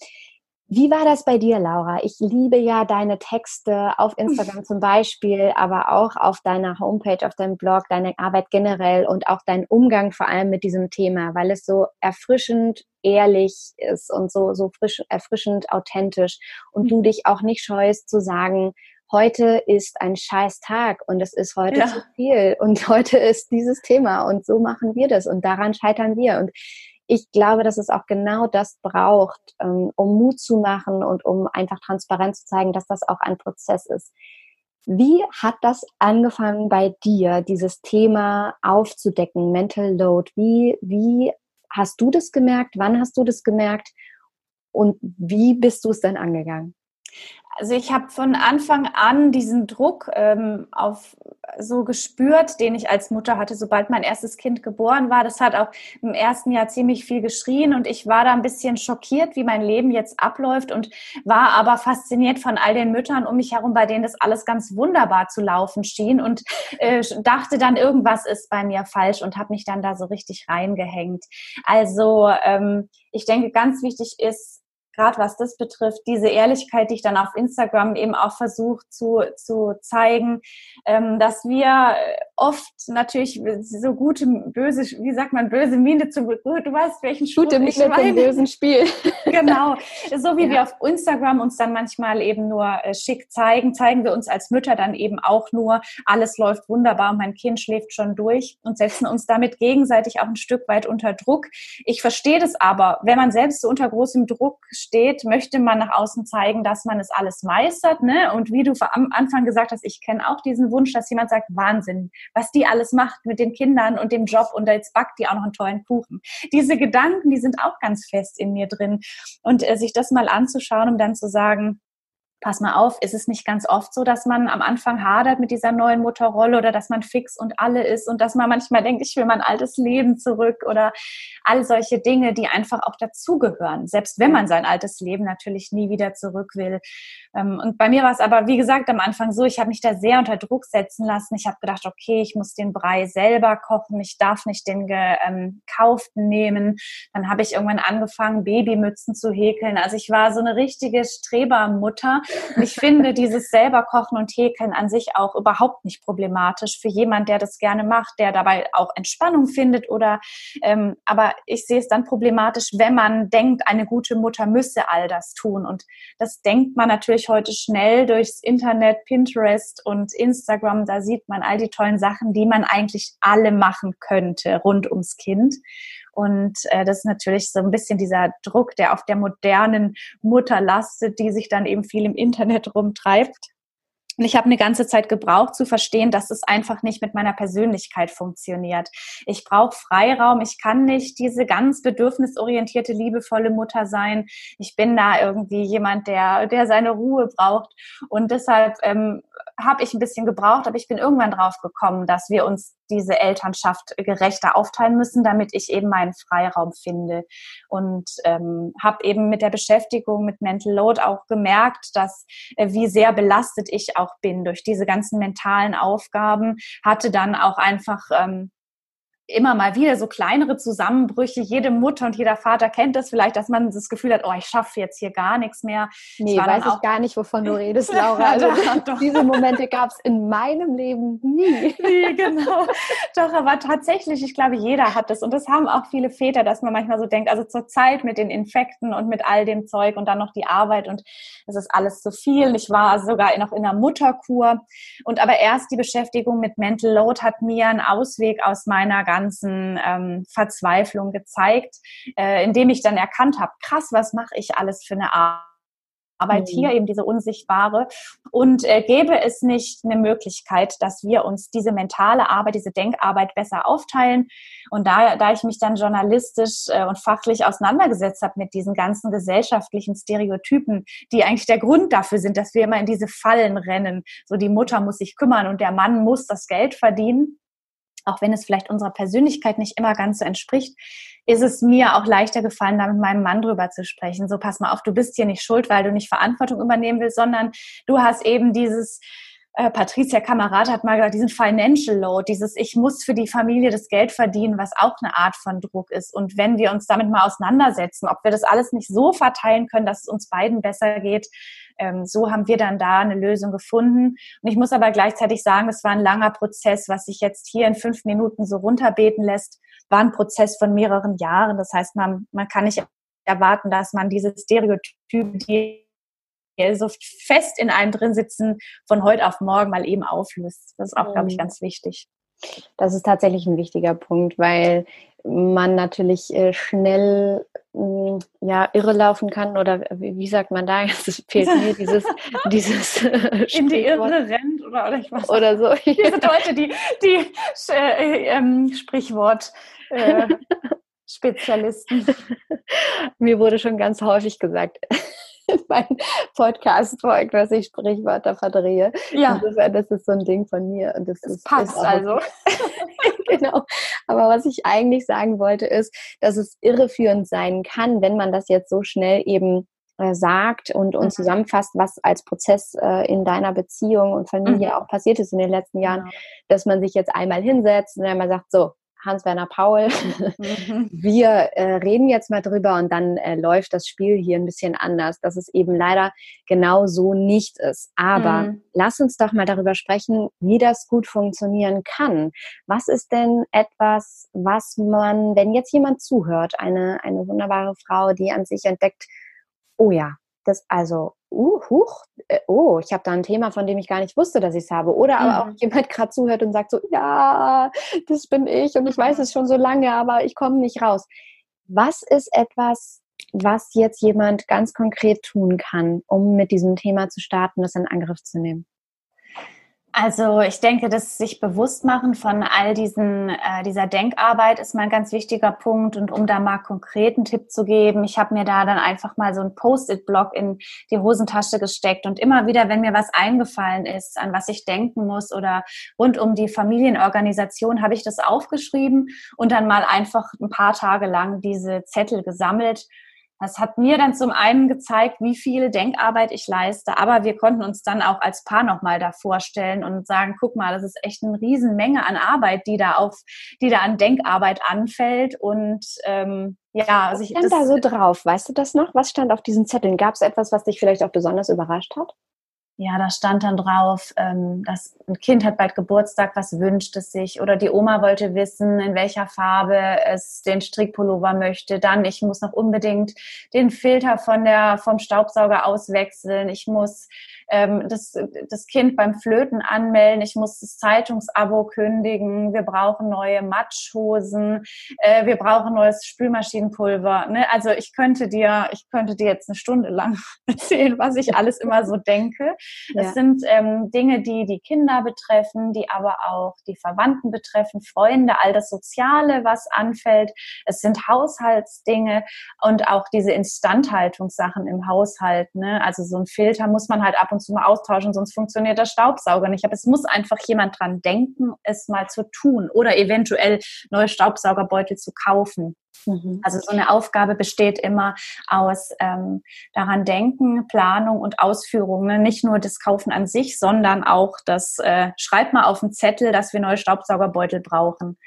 Wie war das bei dir, Laura? Ich liebe ja deine Texte auf Instagram zum Beispiel, aber auch auf deiner Homepage, auf deinem Blog, deine Arbeit generell und auch dein Umgang vor allem mit diesem Thema, weil es so erfrischend ehrlich ist und so, so frisch, erfrischend authentisch und du dich auch nicht scheust zu sagen, heute ist ein scheiß Tag und es ist heute ja. zu viel und heute ist dieses Thema und so machen wir das und daran scheitern wir und ich glaube, dass es auch genau das braucht, ähm, um Mut zu machen und um einfach transparent zu zeigen, dass das auch ein Prozess ist. Wie hat das angefangen bei dir, dieses Thema aufzudecken, Mental Load? Wie, wie hast du das gemerkt? Wann hast du das gemerkt? Und wie bist du es dann angegangen? Also ich habe von Anfang an diesen Druck ähm, auf so gespürt, den ich als Mutter hatte, sobald mein erstes Kind geboren war. Das hat auch im ersten Jahr ziemlich viel geschrien und ich war da ein bisschen schockiert, wie mein Leben jetzt abläuft und war aber fasziniert von all den Müttern um mich herum, bei denen das alles ganz wunderbar zu laufen schien und äh, dachte dann, irgendwas ist bei mir falsch und habe mich dann da so richtig reingehängt. Also ähm, ich denke, ganz wichtig ist, gerade was das betrifft, diese Ehrlichkeit, die ich dann auf Instagram eben auch versuche zu, zu zeigen, ähm, dass wir oft natürlich so gute, böse, wie sagt man, böse Miene zu, du weißt, welchen Spruch Gute Miene zum bösen Spiel. genau. So wie ja. wir auf Instagram uns dann manchmal eben nur äh, schick zeigen, zeigen wir uns als Mütter dann eben auch nur, alles läuft wunderbar und mein Kind schläft schon durch und setzen uns damit gegenseitig auch ein Stück weit unter Druck. Ich verstehe das aber, wenn man selbst so unter großem Druck steht, möchte man nach außen zeigen, dass man es alles meistert. Ne? Und wie du am Anfang gesagt hast, ich kenne auch diesen Wunsch, dass jemand sagt, Wahnsinn, was die alles macht mit den Kindern und dem Job und jetzt backt die auch noch einen tollen Kuchen. Diese Gedanken, die sind auch ganz fest in mir drin. Und äh, sich das mal anzuschauen, um dann zu sagen, pass mal auf, ist es nicht ganz oft so, dass man am Anfang hadert mit dieser neuen Mutterrolle oder dass man fix und alle ist und dass man manchmal denkt, ich will mein altes Leben zurück oder all solche Dinge, die einfach auch dazugehören, selbst wenn man sein altes Leben natürlich nie wieder zurück will. Ähm, und bei mir war es aber, wie gesagt, am Anfang so, ich habe mich da sehr unter Druck setzen lassen. Ich habe gedacht, okay, ich muss den Brei selber kochen, ich darf nicht den gekauften ähm, nehmen. Dann habe ich irgendwann angefangen, Babymützen zu häkeln. Also ich war so eine richtige Strebermutter ich finde dieses selber Kochen und Häkeln an sich auch überhaupt nicht problematisch für jemand, der das gerne macht, der dabei auch Entspannung findet oder, ähm, aber ich sehe es dann problematisch, wenn man denkt, eine gute Mutter müsse all das tun. Und das denkt man natürlich heute schnell durchs Internet, Pinterest und Instagram. Da sieht man all die tollen Sachen, die man eigentlich alle machen könnte rund ums Kind. Und äh, das ist natürlich so ein bisschen dieser Druck, der auf der modernen Mutter lastet, die sich dann eben viel im Internet rumtreibt. Und ich habe eine ganze Zeit gebraucht zu verstehen, dass es einfach nicht mit meiner Persönlichkeit funktioniert. Ich brauche Freiraum. Ich kann nicht diese ganz bedürfnisorientierte, liebevolle Mutter sein. Ich bin da irgendwie jemand, der, der seine Ruhe braucht. Und deshalb ähm, habe ich ein bisschen gebraucht, aber ich bin irgendwann drauf gekommen, dass wir uns diese Elternschaft gerechter aufteilen müssen, damit ich eben meinen Freiraum finde. Und ähm, habe eben mit der Beschäftigung mit Mental Load auch gemerkt, dass äh, wie sehr belastet ich auch bin. Durch diese ganzen mentalen Aufgaben, hatte dann auch einfach ähm, immer mal wieder so kleinere Zusammenbrüche. Jede Mutter und jeder Vater kennt das vielleicht, dass man das Gefühl hat, oh, ich schaffe jetzt hier gar nichts mehr. Nee, weiß ich gar nicht, wovon du redest, Laura. Also doch, diese Momente gab es in meinem Leben nie. Nee, genau. Doch, aber tatsächlich, ich glaube, jeder hat das. Und das haben auch viele Väter, dass man manchmal so denkt, also zur Zeit mit den Infekten und mit all dem Zeug und dann noch die Arbeit und es ist alles zu viel. Ich war sogar noch in einer Mutterkur. Und aber erst die Beschäftigung mit Mental Load hat mir einen Ausweg aus meiner ganzen ähm, Verzweiflung gezeigt, äh, indem ich dann erkannt habe, krass, was mache ich alles für eine Arbeit? Arbeit mhm. hier, eben diese unsichtbare. Und äh, gäbe es nicht eine Möglichkeit, dass wir uns diese mentale Arbeit, diese Denkarbeit besser aufteilen? Und da, da ich mich dann journalistisch äh, und fachlich auseinandergesetzt habe mit diesen ganzen gesellschaftlichen Stereotypen, die eigentlich der Grund dafür sind, dass wir immer in diese Fallen rennen. So die Mutter muss sich kümmern und der Mann muss das Geld verdienen auch wenn es vielleicht unserer Persönlichkeit nicht immer ganz so entspricht, ist es mir auch leichter gefallen, da mit meinem Mann drüber zu sprechen. So, pass mal auf, du bist hier nicht schuld, weil du nicht Verantwortung übernehmen willst, sondern du hast eben dieses, äh, Patricia Kamerad hat mal gesagt, diesen Financial Load, dieses Ich muss für die Familie das Geld verdienen, was auch eine Art von Druck ist. Und wenn wir uns damit mal auseinandersetzen, ob wir das alles nicht so verteilen können, dass es uns beiden besser geht, ähm, so haben wir dann da eine Lösung gefunden. Und ich muss aber gleichzeitig sagen, es war ein langer Prozess, was sich jetzt hier in fünf Minuten so runterbeten lässt, war ein Prozess von mehreren Jahren. Das heißt, man, man kann nicht erwarten, dass man diese Stereotype, die so fest in einem drin sitzen, von heute auf morgen mal eben auflöst. Das ist auch, glaube ich, mhm. ganz wichtig. Das ist tatsächlich ein wichtiger Punkt, weil man natürlich äh, schnell mm, ja irre laufen kann oder wie, sagt man da? Es fehlt mir dieses dieses in die Irre rennt oder oder ich weiß oder so. Sind Leute, die die äh, ähm, Sprichwort äh, Spezialisten. Mir wurde schon ganz häufig gesagt, in meinen Podcast-Folgen, dass ich Sprichwörter verdrehe. Ja. Insofern, das ist so ein Ding von mir. Und das, das ist, passt ist also. genau. Aber was ich eigentlich sagen wollte, ist, dass es irreführend sein kann, wenn man das jetzt so schnell eben äh, sagt und, und mhm. zusammenfasst, was als Prozess äh, in deiner Beziehung und Familie mhm. auch passiert ist in den letzten Jahren, genau. dass man sich jetzt einmal hinsetzt und einmal sagt, so, Hans-Werner Paul. Mhm. Wir äh, reden jetzt mal drüber und dann äh, läuft das Spiel hier ein bisschen anders, dass es eben leider genau so nicht ist. Aber mhm. lass uns doch mal darüber sprechen, wie das gut funktionieren kann. Was ist denn etwas, was man, wenn jetzt jemand zuhört, eine, eine wunderbare Frau, die an sich entdeckt, oh ja, das also, uh, huch, äh, oh, ich habe da ein Thema, von dem ich gar nicht wusste, dass ich es habe. Oder aber auch mhm. jemand gerade zuhört und sagt so, ja, das bin ich und ich weiß es schon so lange, aber ich komme nicht raus. Was ist etwas, was jetzt jemand ganz konkret tun kann, um mit diesem Thema zu starten, das in Angriff zu nehmen? Also ich denke, das sich bewusst machen von all diesen äh, dieser Denkarbeit ist mal ein ganz wichtiger Punkt. Und um da mal konkreten Tipp zu geben, ich habe mir da dann einfach mal so ein Post-it-Block in die Hosentasche gesteckt und immer wieder, wenn mir was eingefallen ist, an was ich denken muss oder rund um die Familienorganisation, habe ich das aufgeschrieben und dann mal einfach ein paar Tage lang diese Zettel gesammelt das hat mir dann zum einen gezeigt, wie viel Denkarbeit ich leiste, aber wir konnten uns dann auch als Paar nochmal da vorstellen und sagen, guck mal, das ist echt eine Riesenmenge an Arbeit, die da auf, die da an Denkarbeit anfällt und ähm, ja, also ich, was stand da so drauf? Weißt du das noch? Was stand auf diesen Zetteln? Gab es etwas, was dich vielleicht auch besonders überrascht hat? Ja, da stand dann drauf, ähm, dass ein Kind hat bald Geburtstag, was wünscht es sich? Oder die Oma wollte wissen, in welcher Farbe es den Strickpullover möchte. Dann, ich muss noch unbedingt den Filter von der, vom Staubsauger auswechseln. Ich muss ähm, das, das Kind beim Flöten anmelden, ich muss das Zeitungsabo kündigen, wir brauchen neue Matschhosen, äh, wir brauchen neues Spülmaschinenpulver. Ne? Also ich könnte dir, ich könnte dir jetzt eine Stunde lang erzählen, was ich alles immer so denke. Ja. Es sind ähm, Dinge, die die Kinder betreffen, die aber auch die Verwandten betreffen, Freunde, all das Soziale, was anfällt. Es sind Haushaltsdinge und auch diese Instandhaltungssachen im Haushalt. Ne? Also so ein Filter muss man halt ab und zu mal austauschen, sonst funktioniert der Staubsauger nicht. Aber es muss einfach jemand dran denken, es mal zu tun oder eventuell neue Staubsaugerbeutel zu kaufen. Mhm. Also so eine Aufgabe besteht immer aus ähm, daran denken, Planung und Ausführung. Ne? Nicht nur das Kaufen an sich, sondern auch das äh, Schreib mal auf den Zettel, dass wir neue Staubsaugerbeutel brauchen.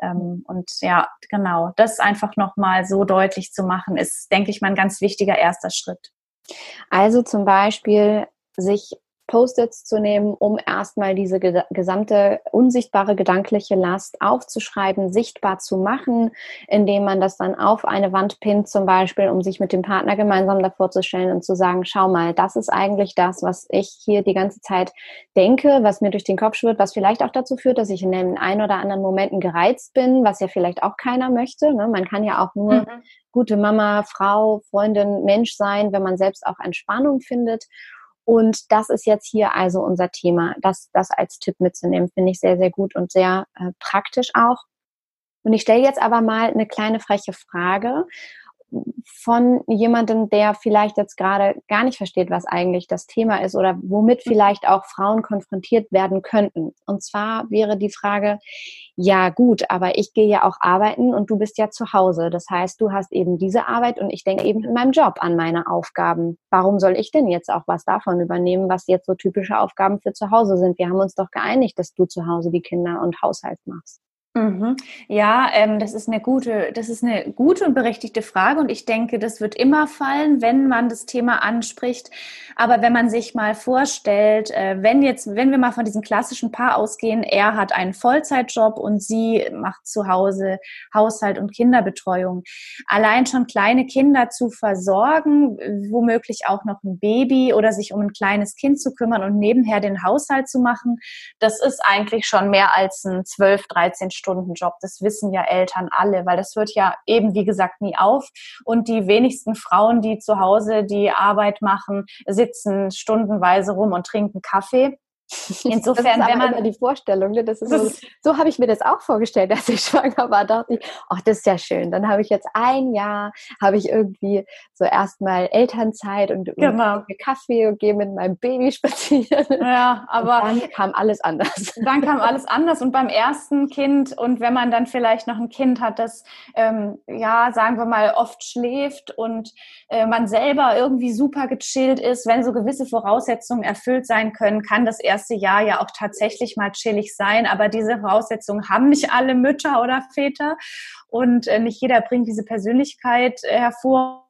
Ähm, und ja, genau, das einfach nochmal so deutlich zu machen, ist, denke ich mal, ein ganz wichtiger erster Schritt. Also zum Beispiel sich Post-its zu nehmen, um erstmal diese gesamte unsichtbare gedankliche Last aufzuschreiben, sichtbar zu machen, indem man das dann auf eine Wand pinnt zum Beispiel, um sich mit dem Partner gemeinsam davor zu stellen und zu sagen, schau mal, das ist eigentlich das, was ich hier die ganze Zeit denke, was mir durch den Kopf schwirrt, was vielleicht auch dazu führt, dass ich in den ein oder anderen Momenten gereizt bin, was ja vielleicht auch keiner möchte. Ne? Man kann ja auch nur mhm. gute Mama, Frau, Freundin, Mensch sein, wenn man selbst auch Entspannung findet. Und das ist jetzt hier also unser Thema. Das, das als Tipp mitzunehmen, finde ich sehr, sehr gut und sehr äh, praktisch auch. Und ich stelle jetzt aber mal eine kleine freche Frage von jemandem, der vielleicht jetzt gerade gar nicht versteht, was eigentlich das Thema ist oder womit mhm. vielleicht auch Frauen konfrontiert werden könnten. Und zwar wäre die Frage, ja gut, aber ich gehe ja auch arbeiten und du bist ja zu Hause. Das heißt, du hast eben diese Arbeit und ich denke eben in meinem Job an meine Aufgaben. Warum soll ich denn jetzt auch was davon übernehmen, was jetzt so typische Aufgaben für zu Hause sind? Wir haben uns doch geeinigt, dass du zu Hause die Kinder und Haushalt machst. Mhm. Ja, ähm, das ist eine gute, das ist eine gute und berechtigte Frage und ich denke, das wird immer fallen, wenn man das Thema anspricht. Aber wenn man sich mal vorstellt, äh, wenn jetzt, wenn wir mal von diesem klassischen Paar ausgehen, er hat einen Vollzeitjob und sie macht zu Hause Haushalt und Kinderbetreuung. Allein schon kleine Kinder zu versorgen, womöglich auch noch ein Baby oder sich um ein kleines Kind zu kümmern und nebenher den Haushalt zu machen, das ist eigentlich schon mehr als ein 12, 13 Stunden-Job. Das wissen ja Eltern alle, weil das hört ja eben, wie gesagt, nie auf. Und die wenigsten Frauen, die zu Hause die Arbeit machen, sitzen stundenweise rum und trinken Kaffee. Insofern, das ist wenn man immer die Vorstellung, ne? das ist so, so habe ich mir das auch vorgestellt, als ich schwanger war, dachte ich, ach, das ist ja schön. Dann habe ich jetzt ein Jahr, habe ich irgendwie so erstmal Elternzeit und, genau. und Kaffee und gehe mit meinem Baby spazieren. Ja, aber und dann kam alles anders. Dann kam alles anders und beim ersten Kind und wenn man dann vielleicht noch ein Kind hat, das ähm, ja, sagen wir mal, oft schläft und äh, man selber irgendwie super gechillt ist, wenn so gewisse Voraussetzungen erfüllt sein können, kann das erst erste Jahr ja auch tatsächlich mal chillig sein. Aber diese Voraussetzungen haben nicht alle Mütter oder Väter und äh, nicht jeder bringt diese Persönlichkeit äh, hervor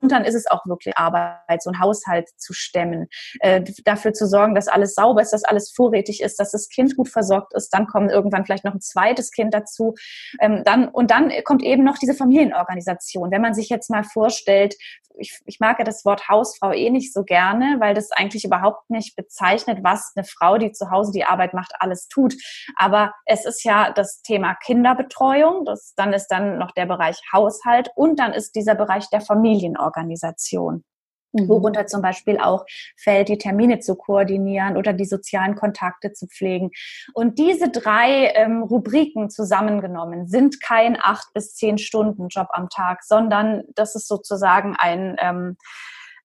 und dann ist es auch wirklich Arbeit, so einen Haushalt zu stemmen, äh, dafür zu sorgen, dass alles sauber ist, dass alles vorrätig ist, dass das Kind gut versorgt ist. Dann kommt irgendwann vielleicht noch ein zweites Kind dazu. Ähm, dann, und dann kommt eben noch diese Familienorganisation. Wenn man sich jetzt mal vorstellt, ich, ich mag ja das Wort Hausfrau eh nicht so gerne, weil das eigentlich überhaupt nicht bezeichnet, was eine Frau, die zu Hause die Arbeit macht, alles tut. Aber es ist ja das Thema Kinderbetreuung, das, dann ist dann noch der Bereich Haushalt und dann ist dieser Bereich der Familienorganisation. Mhm. worunter zum Beispiel auch fällt, die Termine zu koordinieren oder die sozialen Kontakte zu pflegen. Und diese drei ähm, Rubriken zusammengenommen sind kein acht bis zehn Stunden Job am Tag, sondern das ist sozusagen ein ähm,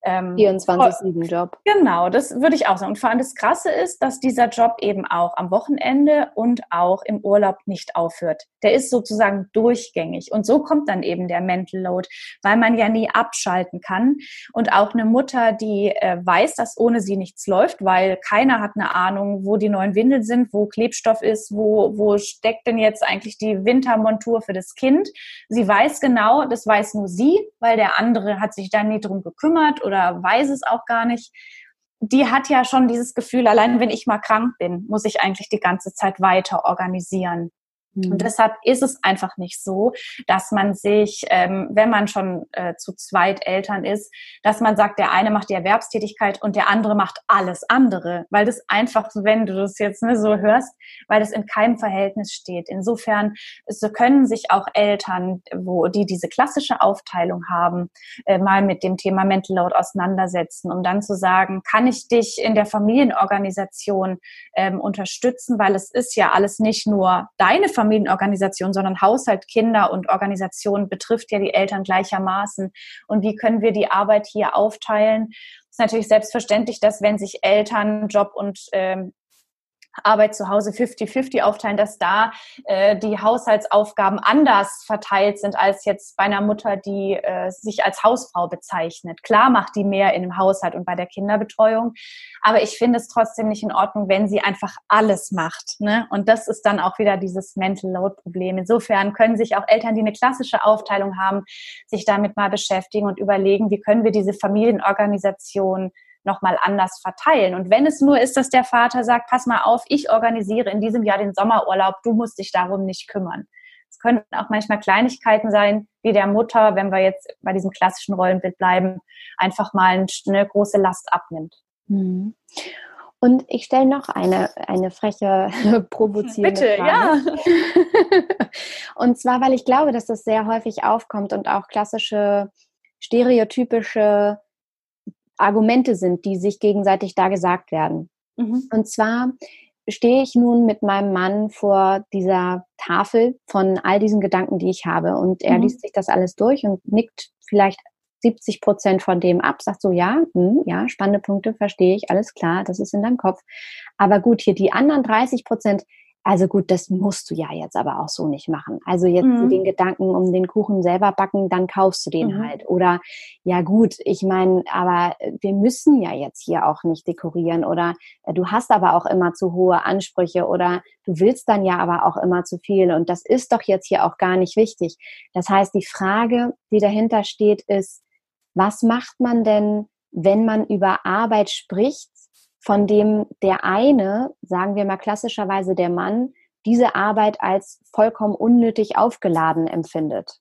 ähm, 24-7-Job. Genau, das würde ich auch sagen. Und vor allem das Krasse ist, dass dieser Job eben auch am Wochenende und auch im Urlaub nicht aufhört. Der ist sozusagen durchgängig. Und so kommt dann eben der Mental Load, weil man ja nie abschalten kann. Und auch eine Mutter, die äh, weiß, dass ohne sie nichts läuft, weil keiner hat eine Ahnung, wo die neuen Windeln sind, wo Klebstoff ist, wo, wo steckt denn jetzt eigentlich die Wintermontur für das Kind. Sie weiß genau, das weiß nur sie, weil der andere hat sich da nie drum gekümmert oder oder weiß es auch gar nicht, die hat ja schon dieses Gefühl, allein wenn ich mal krank bin, muss ich eigentlich die ganze Zeit weiter organisieren. Und mhm. deshalb ist es einfach nicht so, dass man sich, ähm, wenn man schon äh, zu zweit Eltern ist, dass man sagt, der eine macht die Erwerbstätigkeit und der andere macht alles andere, weil das einfach, wenn du das jetzt ne, so hörst, weil das in keinem Verhältnis steht. Insofern so können sich auch Eltern, wo die diese klassische Aufteilung haben, äh, mal mit dem Thema Mental Load auseinandersetzen, um dann zu sagen, kann ich dich in der Familienorganisation ähm, unterstützen, weil es ist ja alles nicht nur deine Familie, Familienorganisation, sondern Haushalt, Kinder und Organisation betrifft ja die Eltern gleichermaßen. Und wie können wir die Arbeit hier aufteilen? Es ist natürlich selbstverständlich, dass wenn sich Eltern, Job und ähm, Arbeit zu Hause 50-50 aufteilen, dass da äh, die Haushaltsaufgaben anders verteilt sind als jetzt bei einer Mutter, die äh, sich als Hausfrau bezeichnet. Klar macht die mehr in dem Haushalt und bei der Kinderbetreuung, aber ich finde es trotzdem nicht in Ordnung, wenn sie einfach alles macht. Ne? Und das ist dann auch wieder dieses Mental Load Problem. Insofern können sich auch Eltern, die eine klassische Aufteilung haben, sich damit mal beschäftigen und überlegen, wie können wir diese Familienorganisation nochmal anders verteilen. Und wenn es nur ist, dass der Vater sagt, pass mal auf, ich organisiere in diesem Jahr den Sommerurlaub, du musst dich darum nicht kümmern. Es können auch manchmal Kleinigkeiten sein, wie der Mutter, wenn wir jetzt bei diesem klassischen Rollenbild bleiben, einfach mal eine große Last abnimmt. Mhm. Und ich stelle noch eine, eine freche, provozierende Bitte, Frage. ja. und zwar, weil ich glaube, dass das sehr häufig aufkommt und auch klassische, stereotypische Argumente sind, die sich gegenseitig da gesagt werden. Mhm. Und zwar stehe ich nun mit meinem Mann vor dieser Tafel von all diesen Gedanken, die ich habe. Und er mhm. liest sich das alles durch und nickt vielleicht 70 Prozent von dem ab, sagt so, ja, hm, ja, spannende Punkte, verstehe ich, alles klar, das ist in deinem Kopf. Aber gut, hier die anderen 30 Prozent, also gut, das musst du ja jetzt aber auch so nicht machen. Also jetzt mhm. den Gedanken um den Kuchen selber backen, dann kaufst du den mhm. halt. Oder ja gut, ich meine, aber wir müssen ja jetzt hier auch nicht dekorieren. Oder äh, du hast aber auch immer zu hohe Ansprüche oder du willst dann ja aber auch immer zu viel. Und das ist doch jetzt hier auch gar nicht wichtig. Das heißt, die Frage, die dahinter steht, ist, was macht man denn, wenn man über Arbeit spricht, von dem der eine, sagen wir mal klassischerweise der Mann, diese Arbeit als vollkommen unnötig aufgeladen empfindet.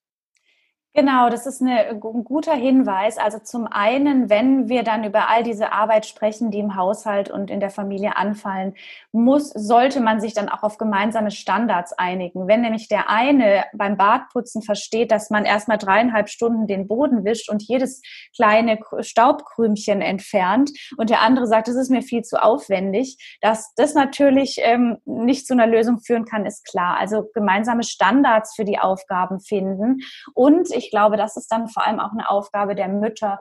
Genau, das ist eine, ein guter Hinweis. Also zum einen, wenn wir dann über all diese Arbeit sprechen, die im Haushalt und in der Familie anfallen, muss, sollte man sich dann auch auf gemeinsame Standards einigen. Wenn nämlich der eine beim Badputzen versteht, dass man erstmal dreieinhalb Stunden den Boden wischt und jedes kleine Staubkrümchen entfernt und der andere sagt, das ist mir viel zu aufwendig, dass das natürlich ähm, nicht zu einer Lösung führen kann, ist klar. Also gemeinsame Standards für die Aufgaben finden und ich ich glaube, das ist dann vor allem auch eine Aufgabe der Mütter,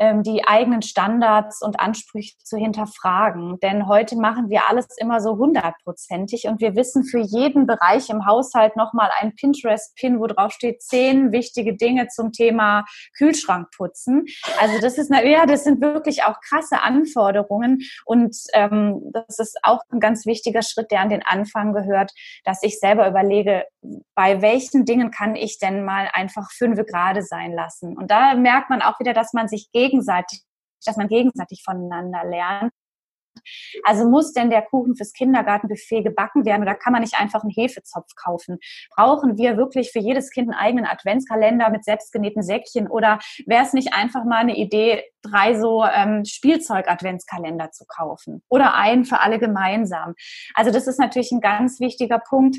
die eigenen Standards und Ansprüche zu hinterfragen. Denn heute machen wir alles immer so hundertprozentig und wir wissen für jeden Bereich im Haushalt nochmal ein Pinterest-Pin, wo drauf steht, zehn wichtige Dinge zum Thema Kühlschrank putzen. Also das ist, ja, das sind wirklich auch krasse Anforderungen und ähm, das ist auch ein ganz wichtiger Schritt, der an den Anfang gehört, dass ich selber überlege, bei welchen Dingen kann ich denn mal einfach fünf Grade sein lassen. Und da merkt man auch wieder, dass man sich gegen gegenseitig, dass man gegenseitig voneinander lernt. Also muss denn der Kuchen fürs Kindergartenbuffet gebacken werden oder kann man nicht einfach einen Hefezopf kaufen? Brauchen wir wirklich für jedes Kind einen eigenen Adventskalender mit selbstgenähten Säckchen oder wäre es nicht einfach mal eine Idee, drei so ähm, Spielzeug-Adventskalender zu kaufen oder einen für alle gemeinsam? Also das ist natürlich ein ganz wichtiger Punkt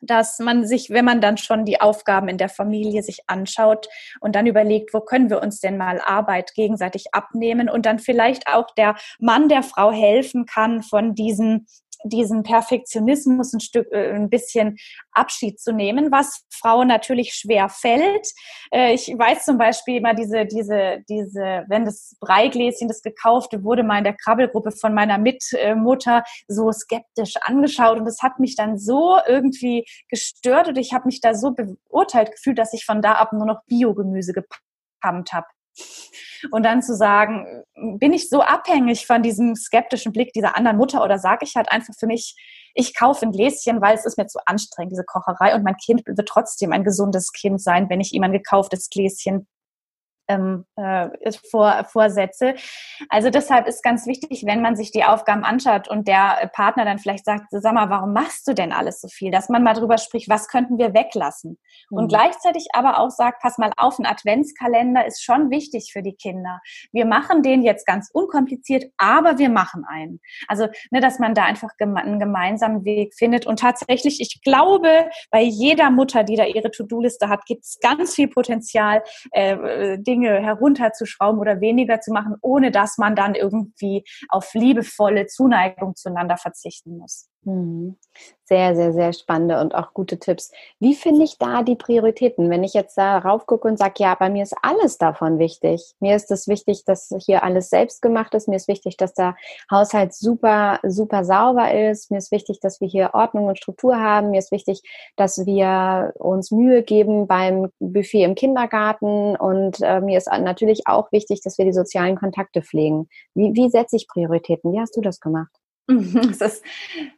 dass man sich, wenn man dann schon die Aufgaben in der Familie sich anschaut und dann überlegt, wo können wir uns denn mal Arbeit gegenseitig abnehmen und dann vielleicht auch der Mann der Frau helfen kann von diesen diesen Perfektionismus ein Stück, äh, ein bisschen Abschied zu nehmen, was Frauen natürlich schwer fällt. Äh, ich weiß zum Beispiel immer diese, diese, diese, wenn das Breigläschen, das gekaufte, wurde mal in der Krabbelgruppe von meiner Mitmutter so skeptisch angeschaut und das hat mich dann so irgendwie gestört und ich habe mich da so beurteilt gefühlt, dass ich von da ab nur noch Biogemüse gepumpt habe. Und dann zu sagen, bin ich so abhängig von diesem skeptischen Blick dieser anderen Mutter oder sage ich halt einfach für mich, ich kaufe ein Gläschen, weil es ist mir zu anstrengend, diese Kocherei und mein Kind wird trotzdem ein gesundes Kind sein, wenn ich ihm ein gekauftes Gläschen ähm, äh, vor, vorsetze. Also deshalb ist ganz wichtig, wenn man sich die Aufgaben anschaut und der Partner dann vielleicht sagt, sag mal, warum machst du denn alles so viel? Dass man mal drüber spricht, was könnten wir weglassen? Mhm. Und gleichzeitig aber auch sagt, pass mal auf, ein Adventskalender ist schon wichtig für die Kinder. Wir machen den jetzt ganz unkompliziert, aber wir machen einen. Also, ne, dass man da einfach einen gemeinsamen Weg findet. Und tatsächlich, ich glaube, bei jeder Mutter, die da ihre To-Do-Liste hat, gibt es ganz viel Potenzial, äh, Dinge herunterzuschrauben oder weniger zu machen, ohne dass man dann irgendwie auf liebevolle Zuneigung zueinander verzichten muss. Mhm. Sehr, sehr, sehr spannende und auch gute Tipps. Wie finde ich da die Prioritäten? Wenn ich jetzt darauf gucke und sage, ja, bei mir ist alles davon wichtig. Mir ist es wichtig, dass hier alles selbst gemacht ist. Mir ist wichtig, dass der Haushalt super, super sauber ist. Mir ist wichtig, dass wir hier Ordnung und Struktur haben. Mir ist wichtig, dass wir uns Mühe geben beim Buffet im Kindergarten. Und äh, mir ist natürlich auch wichtig, dass wir die sozialen Kontakte pflegen. Wie, wie setze ich Prioritäten? Wie hast du das gemacht? Es ist,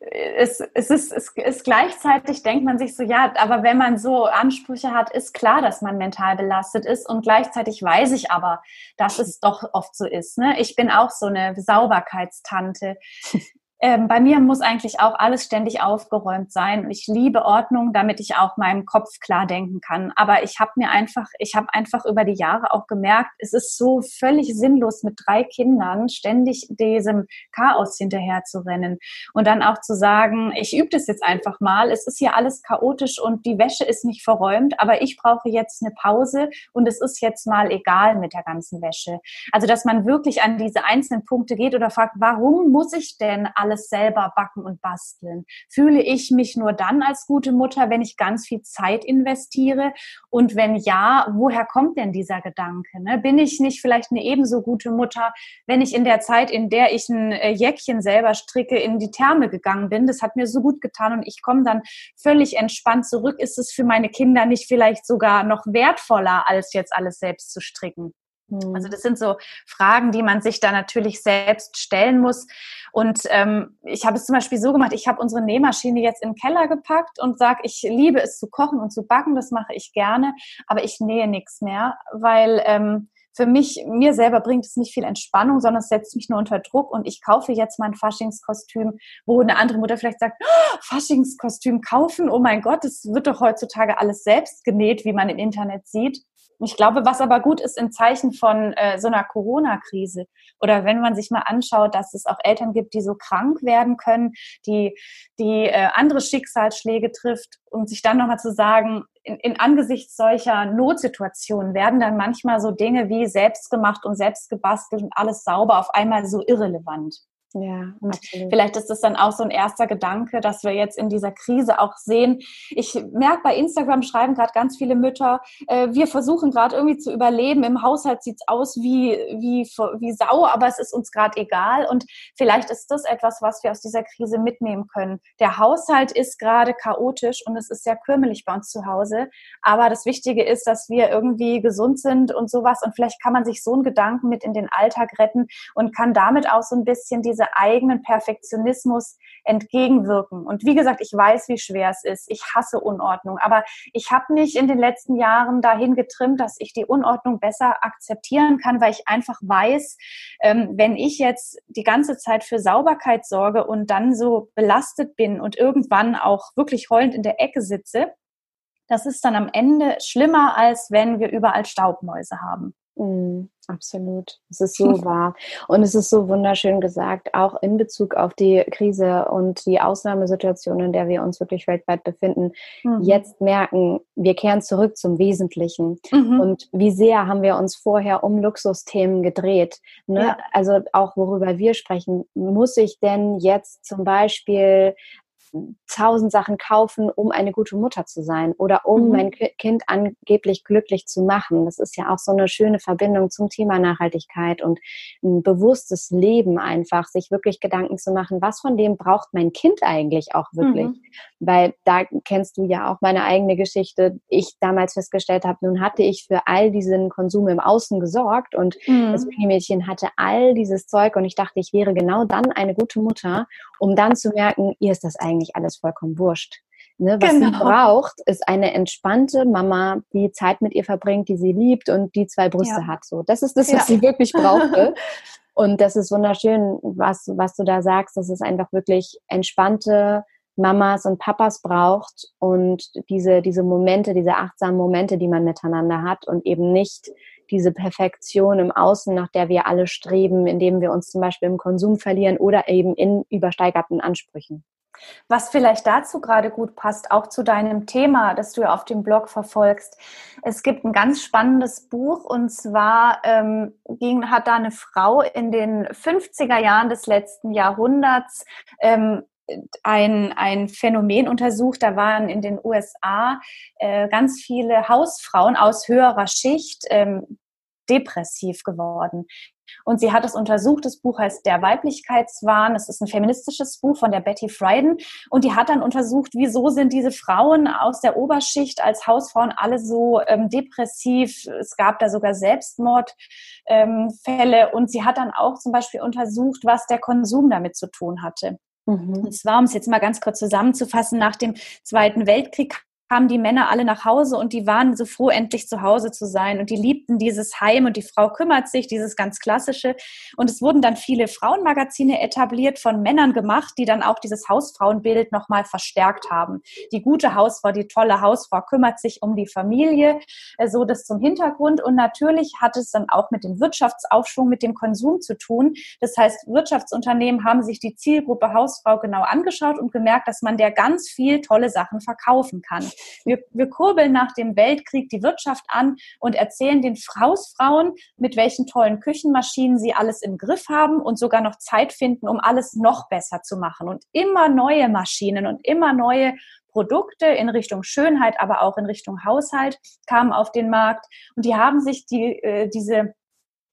es, es, ist, es ist gleichzeitig, denkt man sich so, ja, aber wenn man so Ansprüche hat, ist klar, dass man mental belastet ist und gleichzeitig weiß ich aber, dass es doch oft so ist. Ne? Ich bin auch so eine Sauberkeitstante. Ähm, bei mir muss eigentlich auch alles ständig aufgeräumt sein. Ich liebe Ordnung, damit ich auch meinem Kopf klar denken kann. Aber ich habe mir einfach, ich habe einfach über die Jahre auch gemerkt, es ist so völlig sinnlos, mit drei Kindern ständig diesem Chaos hinterher zu rennen. Und dann auch zu sagen, ich übe das jetzt einfach mal. Es ist hier alles chaotisch und die Wäsche ist nicht verräumt, aber ich brauche jetzt eine Pause und es ist jetzt mal egal mit der ganzen Wäsche. Also, dass man wirklich an diese einzelnen Punkte geht oder fragt, warum muss ich denn alles alles selber backen und basteln? Fühle ich mich nur dann als gute Mutter, wenn ich ganz viel Zeit investiere? Und wenn ja, woher kommt denn dieser Gedanke? Ne? Bin ich nicht vielleicht eine ebenso gute Mutter, wenn ich in der Zeit, in der ich ein äh, Jäckchen selber stricke, in die Therme gegangen bin? Das hat mir so gut getan und ich komme dann völlig entspannt zurück. Ist es für meine Kinder nicht vielleicht sogar noch wertvoller, als jetzt alles selbst zu stricken? Also mhm. das sind so Fragen, die man sich da natürlich selbst stellen muss. Und ähm, ich habe es zum Beispiel so gemacht, ich habe unsere Nähmaschine jetzt in den Keller gepackt und sage, ich liebe es zu kochen und zu backen, das mache ich gerne, aber ich nähe nichts mehr, weil ähm, für mich, mir selber bringt es nicht viel Entspannung, sondern es setzt mich nur unter Druck und ich kaufe jetzt mein Faschingskostüm, wo eine andere Mutter vielleicht sagt, oh, Faschingskostüm kaufen, oh mein Gott, es wird doch heutzutage alles selbst genäht, wie man im Internet sieht. Ich glaube, was aber gut ist in Zeichen von äh, so einer Corona-Krise oder wenn man sich mal anschaut, dass es auch Eltern gibt, die so krank werden können, die, die äh, andere Schicksalsschläge trifft und sich dann nochmal zu sagen, in, in angesichts solcher Notsituationen werden dann manchmal so Dinge wie selbstgemacht und selbstgebastelt und alles sauber auf einmal so irrelevant. Ja, und absolut. vielleicht ist das dann auch so ein erster Gedanke, dass wir jetzt in dieser Krise auch sehen. Ich merke bei Instagram schreiben gerade ganz viele Mütter, äh, wir versuchen gerade irgendwie zu überleben. Im Haushalt sieht es aus wie, wie, wie Sau, aber es ist uns gerade egal. Und vielleicht ist das etwas, was wir aus dieser Krise mitnehmen können. Der Haushalt ist gerade chaotisch und es ist sehr kürmelig bei uns zu Hause. Aber das Wichtige ist, dass wir irgendwie gesund sind und sowas. Und vielleicht kann man sich so einen Gedanken mit in den Alltag retten und kann damit auch so ein bisschen diese eigenen Perfektionismus entgegenwirken. Und wie gesagt, ich weiß, wie schwer es ist. Ich hasse Unordnung. Aber ich habe mich in den letzten Jahren dahin getrimmt, dass ich die Unordnung besser akzeptieren kann, weil ich einfach weiß, ähm, wenn ich jetzt die ganze Zeit für Sauberkeit sorge und dann so belastet bin und irgendwann auch wirklich heulend in der Ecke sitze, das ist dann am Ende schlimmer, als wenn wir überall Staubmäuse haben. Mm, absolut. Es ist so wahr. Und es ist so wunderschön gesagt, auch in Bezug auf die Krise und die Ausnahmesituation, in der wir uns wirklich weltweit befinden, mhm. jetzt merken, wir kehren zurück zum Wesentlichen. Mhm. Und wie sehr haben wir uns vorher um Luxusthemen gedreht? Ne? Ja. Also auch worüber wir sprechen, muss ich denn jetzt zum Beispiel tausend Sachen kaufen, um eine gute Mutter zu sein oder um mhm. mein Kind angeblich glücklich zu machen. Das ist ja auch so eine schöne Verbindung zum Thema Nachhaltigkeit und ein bewusstes Leben einfach, sich wirklich Gedanken zu machen, was von dem braucht mein Kind eigentlich auch wirklich. Mhm. Weil da kennst du ja auch meine eigene Geschichte. Ich damals festgestellt habe, nun hatte ich für all diesen Konsum im Außen gesorgt und mhm. das Mini-Mädchen hatte all dieses Zeug und ich dachte, ich wäre genau dann eine gute Mutter, um dann zu merken, ihr ist das eigentlich eigentlich alles vollkommen wurscht. Ne, was genau. sie braucht, ist eine entspannte Mama, die Zeit mit ihr verbringt, die sie liebt und die zwei Brüste ja. hat. So, das ist das, was ja. sie wirklich brauchte. und das ist wunderschön, was, was du da sagst, dass es einfach wirklich entspannte Mamas und Papas braucht und diese, diese Momente, diese achtsamen Momente, die man miteinander hat und eben nicht diese Perfektion im Außen, nach der wir alle streben, indem wir uns zum Beispiel im Konsum verlieren oder eben in übersteigerten Ansprüchen. Was vielleicht dazu gerade gut passt, auch zu deinem Thema, das du ja auf dem Blog verfolgst. Es gibt ein ganz spannendes Buch und zwar ähm, ging, hat da eine Frau in den 50er Jahren des letzten Jahrhunderts ähm, ein, ein Phänomen untersucht. Da waren in den USA äh, ganz viele Hausfrauen aus höherer Schicht ähm, depressiv geworden. Und sie hat es untersucht. Das Buch heißt Der Weiblichkeitswahn. Es ist ein feministisches Buch von der Betty Friedan. Und die hat dann untersucht, wieso sind diese Frauen aus der Oberschicht als Hausfrauen alle so ähm, depressiv. Es gab da sogar Selbstmordfälle. Ähm, und sie hat dann auch zum Beispiel untersucht, was der Konsum damit zu tun hatte. Mhm. Und zwar, um es jetzt mal ganz kurz zusammenzufassen, nach dem Zweiten Weltkrieg kamen die Männer alle nach Hause und die waren so froh, endlich zu Hause zu sein. Und die liebten dieses Heim und die Frau kümmert sich, dieses ganz klassische. Und es wurden dann viele Frauenmagazine etabliert, von Männern gemacht, die dann auch dieses Hausfrauenbild nochmal verstärkt haben. Die gute Hausfrau, die tolle Hausfrau kümmert sich um die Familie, äh, so das zum Hintergrund. Und natürlich hat es dann auch mit dem Wirtschaftsaufschwung, mit dem Konsum zu tun. Das heißt, Wirtschaftsunternehmen haben sich die Zielgruppe Hausfrau genau angeschaut und gemerkt, dass man der ganz viel tolle Sachen verkaufen kann. Wir, wir kurbeln nach dem Weltkrieg die Wirtschaft an und erzählen den Hausfrauen, mit welchen tollen Küchenmaschinen sie alles im Griff haben und sogar noch Zeit finden, um alles noch besser zu machen. Und immer neue Maschinen und immer neue Produkte in Richtung Schönheit, aber auch in Richtung Haushalt kamen auf den Markt. Und die haben sich die, äh, diese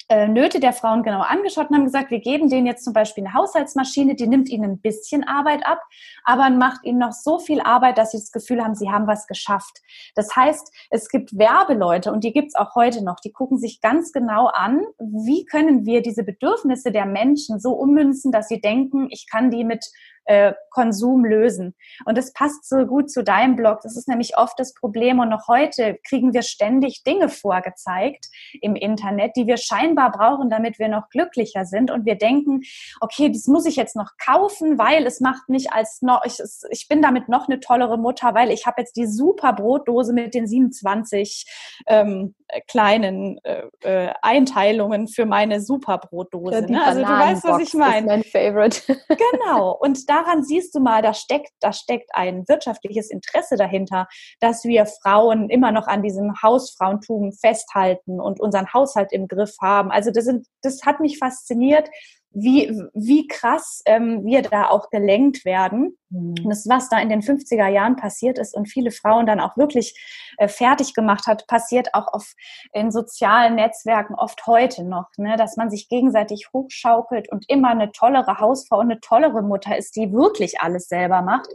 Nöte der Frauen genau angeschaut und haben gesagt, wir geben denen jetzt zum Beispiel eine Haushaltsmaschine, die nimmt ihnen ein bisschen Arbeit ab, aber macht ihnen noch so viel Arbeit, dass sie das Gefühl haben, sie haben was geschafft. Das heißt, es gibt Werbeleute und die gibt es auch heute noch, die gucken sich ganz genau an, wie können wir diese Bedürfnisse der Menschen so ummünzen, dass sie denken, ich kann die mit äh, Konsum lösen. Und das passt so gut zu deinem Blog. Das ist nämlich oft das Problem. Und noch heute kriegen wir ständig Dinge vorgezeigt im Internet, die wir scheinbar brauchen, damit wir noch glücklicher sind. Und wir denken, okay, das muss ich jetzt noch kaufen, weil es macht mich als noch, ich, ich bin damit noch eine tollere Mutter, weil ich habe jetzt die super Brotdose mit den 27 ähm, kleinen äh, äh, Einteilungen für meine super Brotdose. Ne? Also du weißt, was ich meine. Mein Favorite. genau. Und da daran siehst du mal, da steckt, da steckt ein wirtschaftliches Interesse dahinter, dass wir Frauen immer noch an diesem Hausfrauentum festhalten und unseren Haushalt im Griff haben. Also das, sind, das hat mich fasziniert, wie, wie krass ähm, wir da auch gelenkt werden. Mhm. Und das, was da in den 50er Jahren passiert ist und viele Frauen dann auch wirklich äh, fertig gemacht hat, passiert auch auf, in sozialen Netzwerken oft heute noch, ne? dass man sich gegenseitig hochschaukelt und immer eine tollere Hausfrau und eine tollere Mutter ist, die wirklich alles selber macht.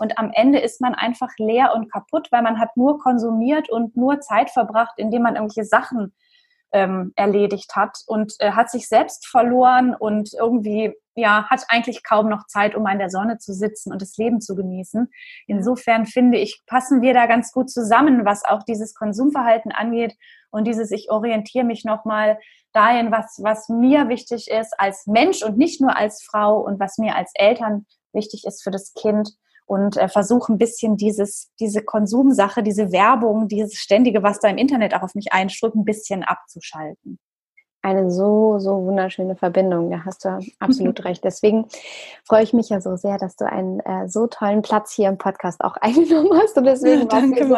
Und am Ende ist man einfach leer und kaputt, weil man hat nur konsumiert und nur Zeit verbracht, indem man irgendwelche Sachen ähm, erledigt hat. Und äh, hat sich selbst verloren und irgendwie ja hat eigentlich kaum noch Zeit, um in der Sonne zu sitzen und das Leben zu genießen. Insofern finde ich, passen wir da ganz gut zusammen, was auch dieses Konsumverhalten angeht. Und dieses ich orientiere mich noch mal dahin, was was mir wichtig ist als Mensch und nicht nur als Frau und was mir als Eltern wichtig ist für das Kind und äh, versuche ein bisschen dieses, diese Konsumsache, diese Werbung, dieses ständige, was da im Internet auch auf mich einströmt, ein bisschen abzuschalten eine so, so wunderschöne Verbindung. Da hast du absolut recht. Deswegen freue ich mich ja so sehr, dass du einen äh, so tollen Platz hier im Podcast auch eingenommen hast. Und deswegen war es so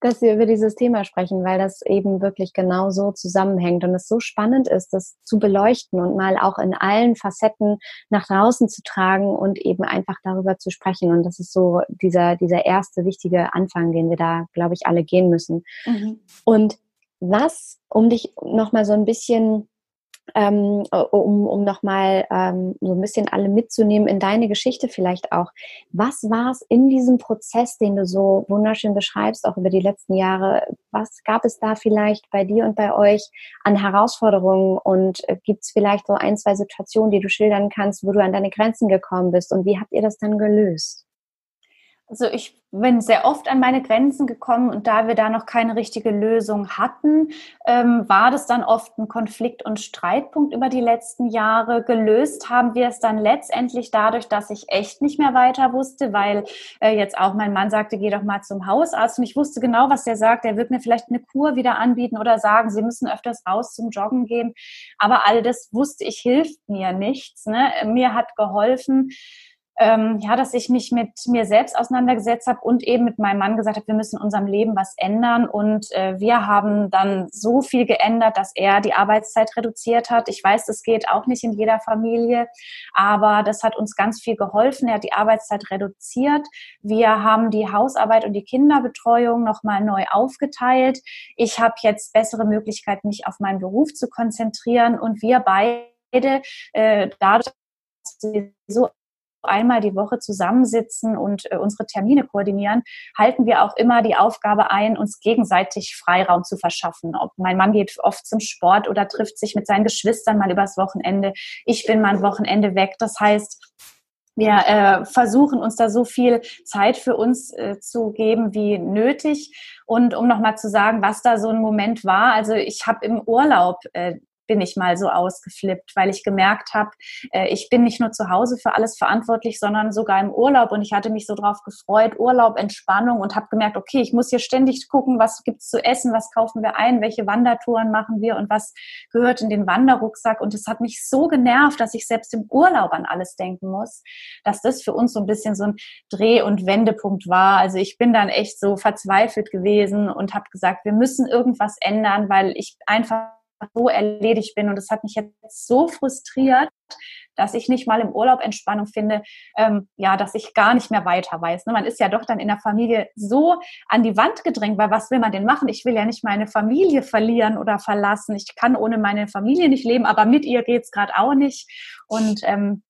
dass wir über dieses Thema sprechen, weil das eben wirklich genau so zusammenhängt und es so spannend ist, das zu beleuchten und mal auch in allen Facetten nach draußen zu tragen und eben einfach darüber zu sprechen. Und das ist so dieser, dieser erste wichtige Anfang, den wir da, glaube ich, alle gehen müssen. Mhm. Und was, um dich nochmal so ein bisschen, ähm, um, um nochmal ähm, so ein bisschen alle mitzunehmen in deine Geschichte vielleicht auch. Was war es in diesem Prozess, den du so wunderschön beschreibst, auch über die letzten Jahre? Was gab es da vielleicht bei dir und bei euch an Herausforderungen? Und äh, gibt es vielleicht so ein, zwei Situationen, die du schildern kannst, wo du an deine Grenzen gekommen bist? Und wie habt ihr das dann gelöst? Also ich bin sehr oft an meine Grenzen gekommen und da wir da noch keine richtige Lösung hatten, ähm, war das dann oft ein Konflikt und Streitpunkt über die letzten Jahre. Gelöst haben wir es dann letztendlich dadurch, dass ich echt nicht mehr weiter wusste, weil äh, jetzt auch mein Mann sagte, geh doch mal zum Hausarzt und ich wusste genau, was der sagt. Er wird mir vielleicht eine Kur wieder anbieten oder sagen, Sie müssen öfters raus zum Joggen gehen. Aber all das wusste ich, hilft mir nichts. Ne? Mir hat geholfen, ähm, ja, dass ich mich mit mir selbst auseinandergesetzt habe und eben mit meinem Mann gesagt habe, wir müssen in unserem Leben was ändern. Und äh, wir haben dann so viel geändert, dass er die Arbeitszeit reduziert hat. Ich weiß, das geht auch nicht in jeder Familie, aber das hat uns ganz viel geholfen. Er hat die Arbeitszeit reduziert. Wir haben die Hausarbeit und die Kinderbetreuung nochmal neu aufgeteilt. Ich habe jetzt bessere Möglichkeiten, mich auf meinen Beruf zu konzentrieren und wir beide äh, dadurch, so einmal die Woche zusammensitzen und äh, unsere Termine koordinieren, halten wir auch immer die Aufgabe ein, uns gegenseitig Freiraum zu verschaffen. Ob mein Mann geht oft zum Sport oder trifft sich mit seinen Geschwistern mal übers Wochenende. Ich bin mal ein Wochenende weg. Das heißt, wir äh, versuchen uns da so viel Zeit für uns äh, zu geben wie nötig. Und um nochmal zu sagen, was da so ein Moment war, also ich habe im Urlaub äh, bin ich mal so ausgeflippt, weil ich gemerkt habe, äh, ich bin nicht nur zu Hause für alles verantwortlich, sondern sogar im Urlaub und ich hatte mich so drauf gefreut, Urlaub, Entspannung und habe gemerkt, okay, ich muss hier ständig gucken, was gibt's zu essen, was kaufen wir ein, welche Wandertouren machen wir und was gehört in den Wanderrucksack und es hat mich so genervt, dass ich selbst im Urlaub an alles denken muss, dass das für uns so ein bisschen so ein Dreh- und Wendepunkt war. Also ich bin dann echt so verzweifelt gewesen und habe gesagt, wir müssen irgendwas ändern, weil ich einfach so erledigt bin. Und das hat mich jetzt so frustriert, dass ich nicht mal im Urlaub Entspannung finde, ähm, ja, dass ich gar nicht mehr weiter weiß. Ne? Man ist ja doch dann in der Familie so an die Wand gedrängt, weil was will man denn machen? Ich will ja nicht meine Familie verlieren oder verlassen. Ich kann ohne meine Familie nicht leben, aber mit ihr geht's gerade auch nicht. Und ähm,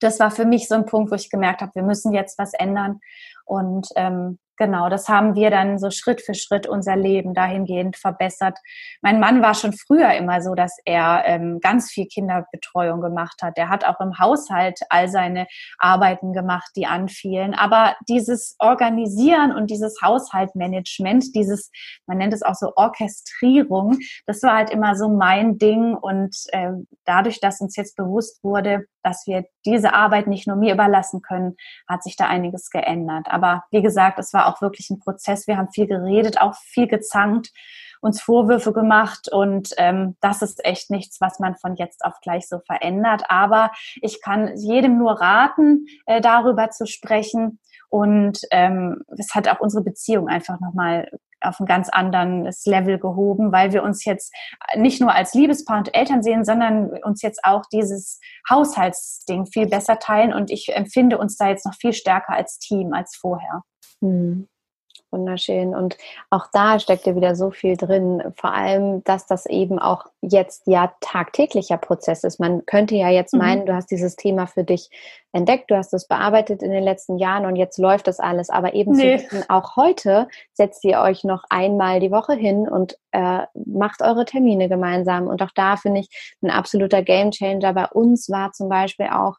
das war für mich so ein Punkt, wo ich gemerkt habe, wir müssen jetzt was ändern. Und ähm, Genau, das haben wir dann so Schritt für Schritt unser Leben dahingehend verbessert. Mein Mann war schon früher immer so, dass er ähm, ganz viel Kinderbetreuung gemacht hat. Er hat auch im Haushalt all seine Arbeiten gemacht, die anfielen. Aber dieses Organisieren und dieses Haushaltmanagement, dieses, man nennt es auch so Orchestrierung, das war halt immer so mein Ding. Und äh, dadurch, dass uns jetzt bewusst wurde, dass wir diese Arbeit nicht nur mir überlassen können, hat sich da einiges geändert. Aber wie gesagt, es war auch wirklich ein Prozess. Wir haben viel geredet, auch viel gezankt, uns Vorwürfe gemacht und ähm, das ist echt nichts, was man von jetzt auf gleich so verändert. Aber ich kann jedem nur raten, äh, darüber zu sprechen. Und ähm, es hat auch unsere Beziehung einfach nochmal auf ein ganz anderes Level gehoben, weil wir uns jetzt nicht nur als Liebespaar und Eltern sehen, sondern uns jetzt auch dieses Haushaltsding viel besser teilen und ich empfinde uns da jetzt noch viel stärker als Team als vorher. Hm. Wunderschön. Und auch da steckt ja wieder so viel drin. Vor allem, dass das eben auch jetzt ja tagtäglicher Prozess ist. Man könnte ja jetzt mhm. meinen, du hast dieses Thema für dich entdeckt, du hast es bearbeitet in den letzten Jahren und jetzt läuft das alles. Aber eben nee. wissen, auch heute setzt ihr euch noch einmal die Woche hin und äh, macht eure Termine gemeinsam. Und auch da finde ich ein absoluter Gamechanger. Bei uns war zum Beispiel auch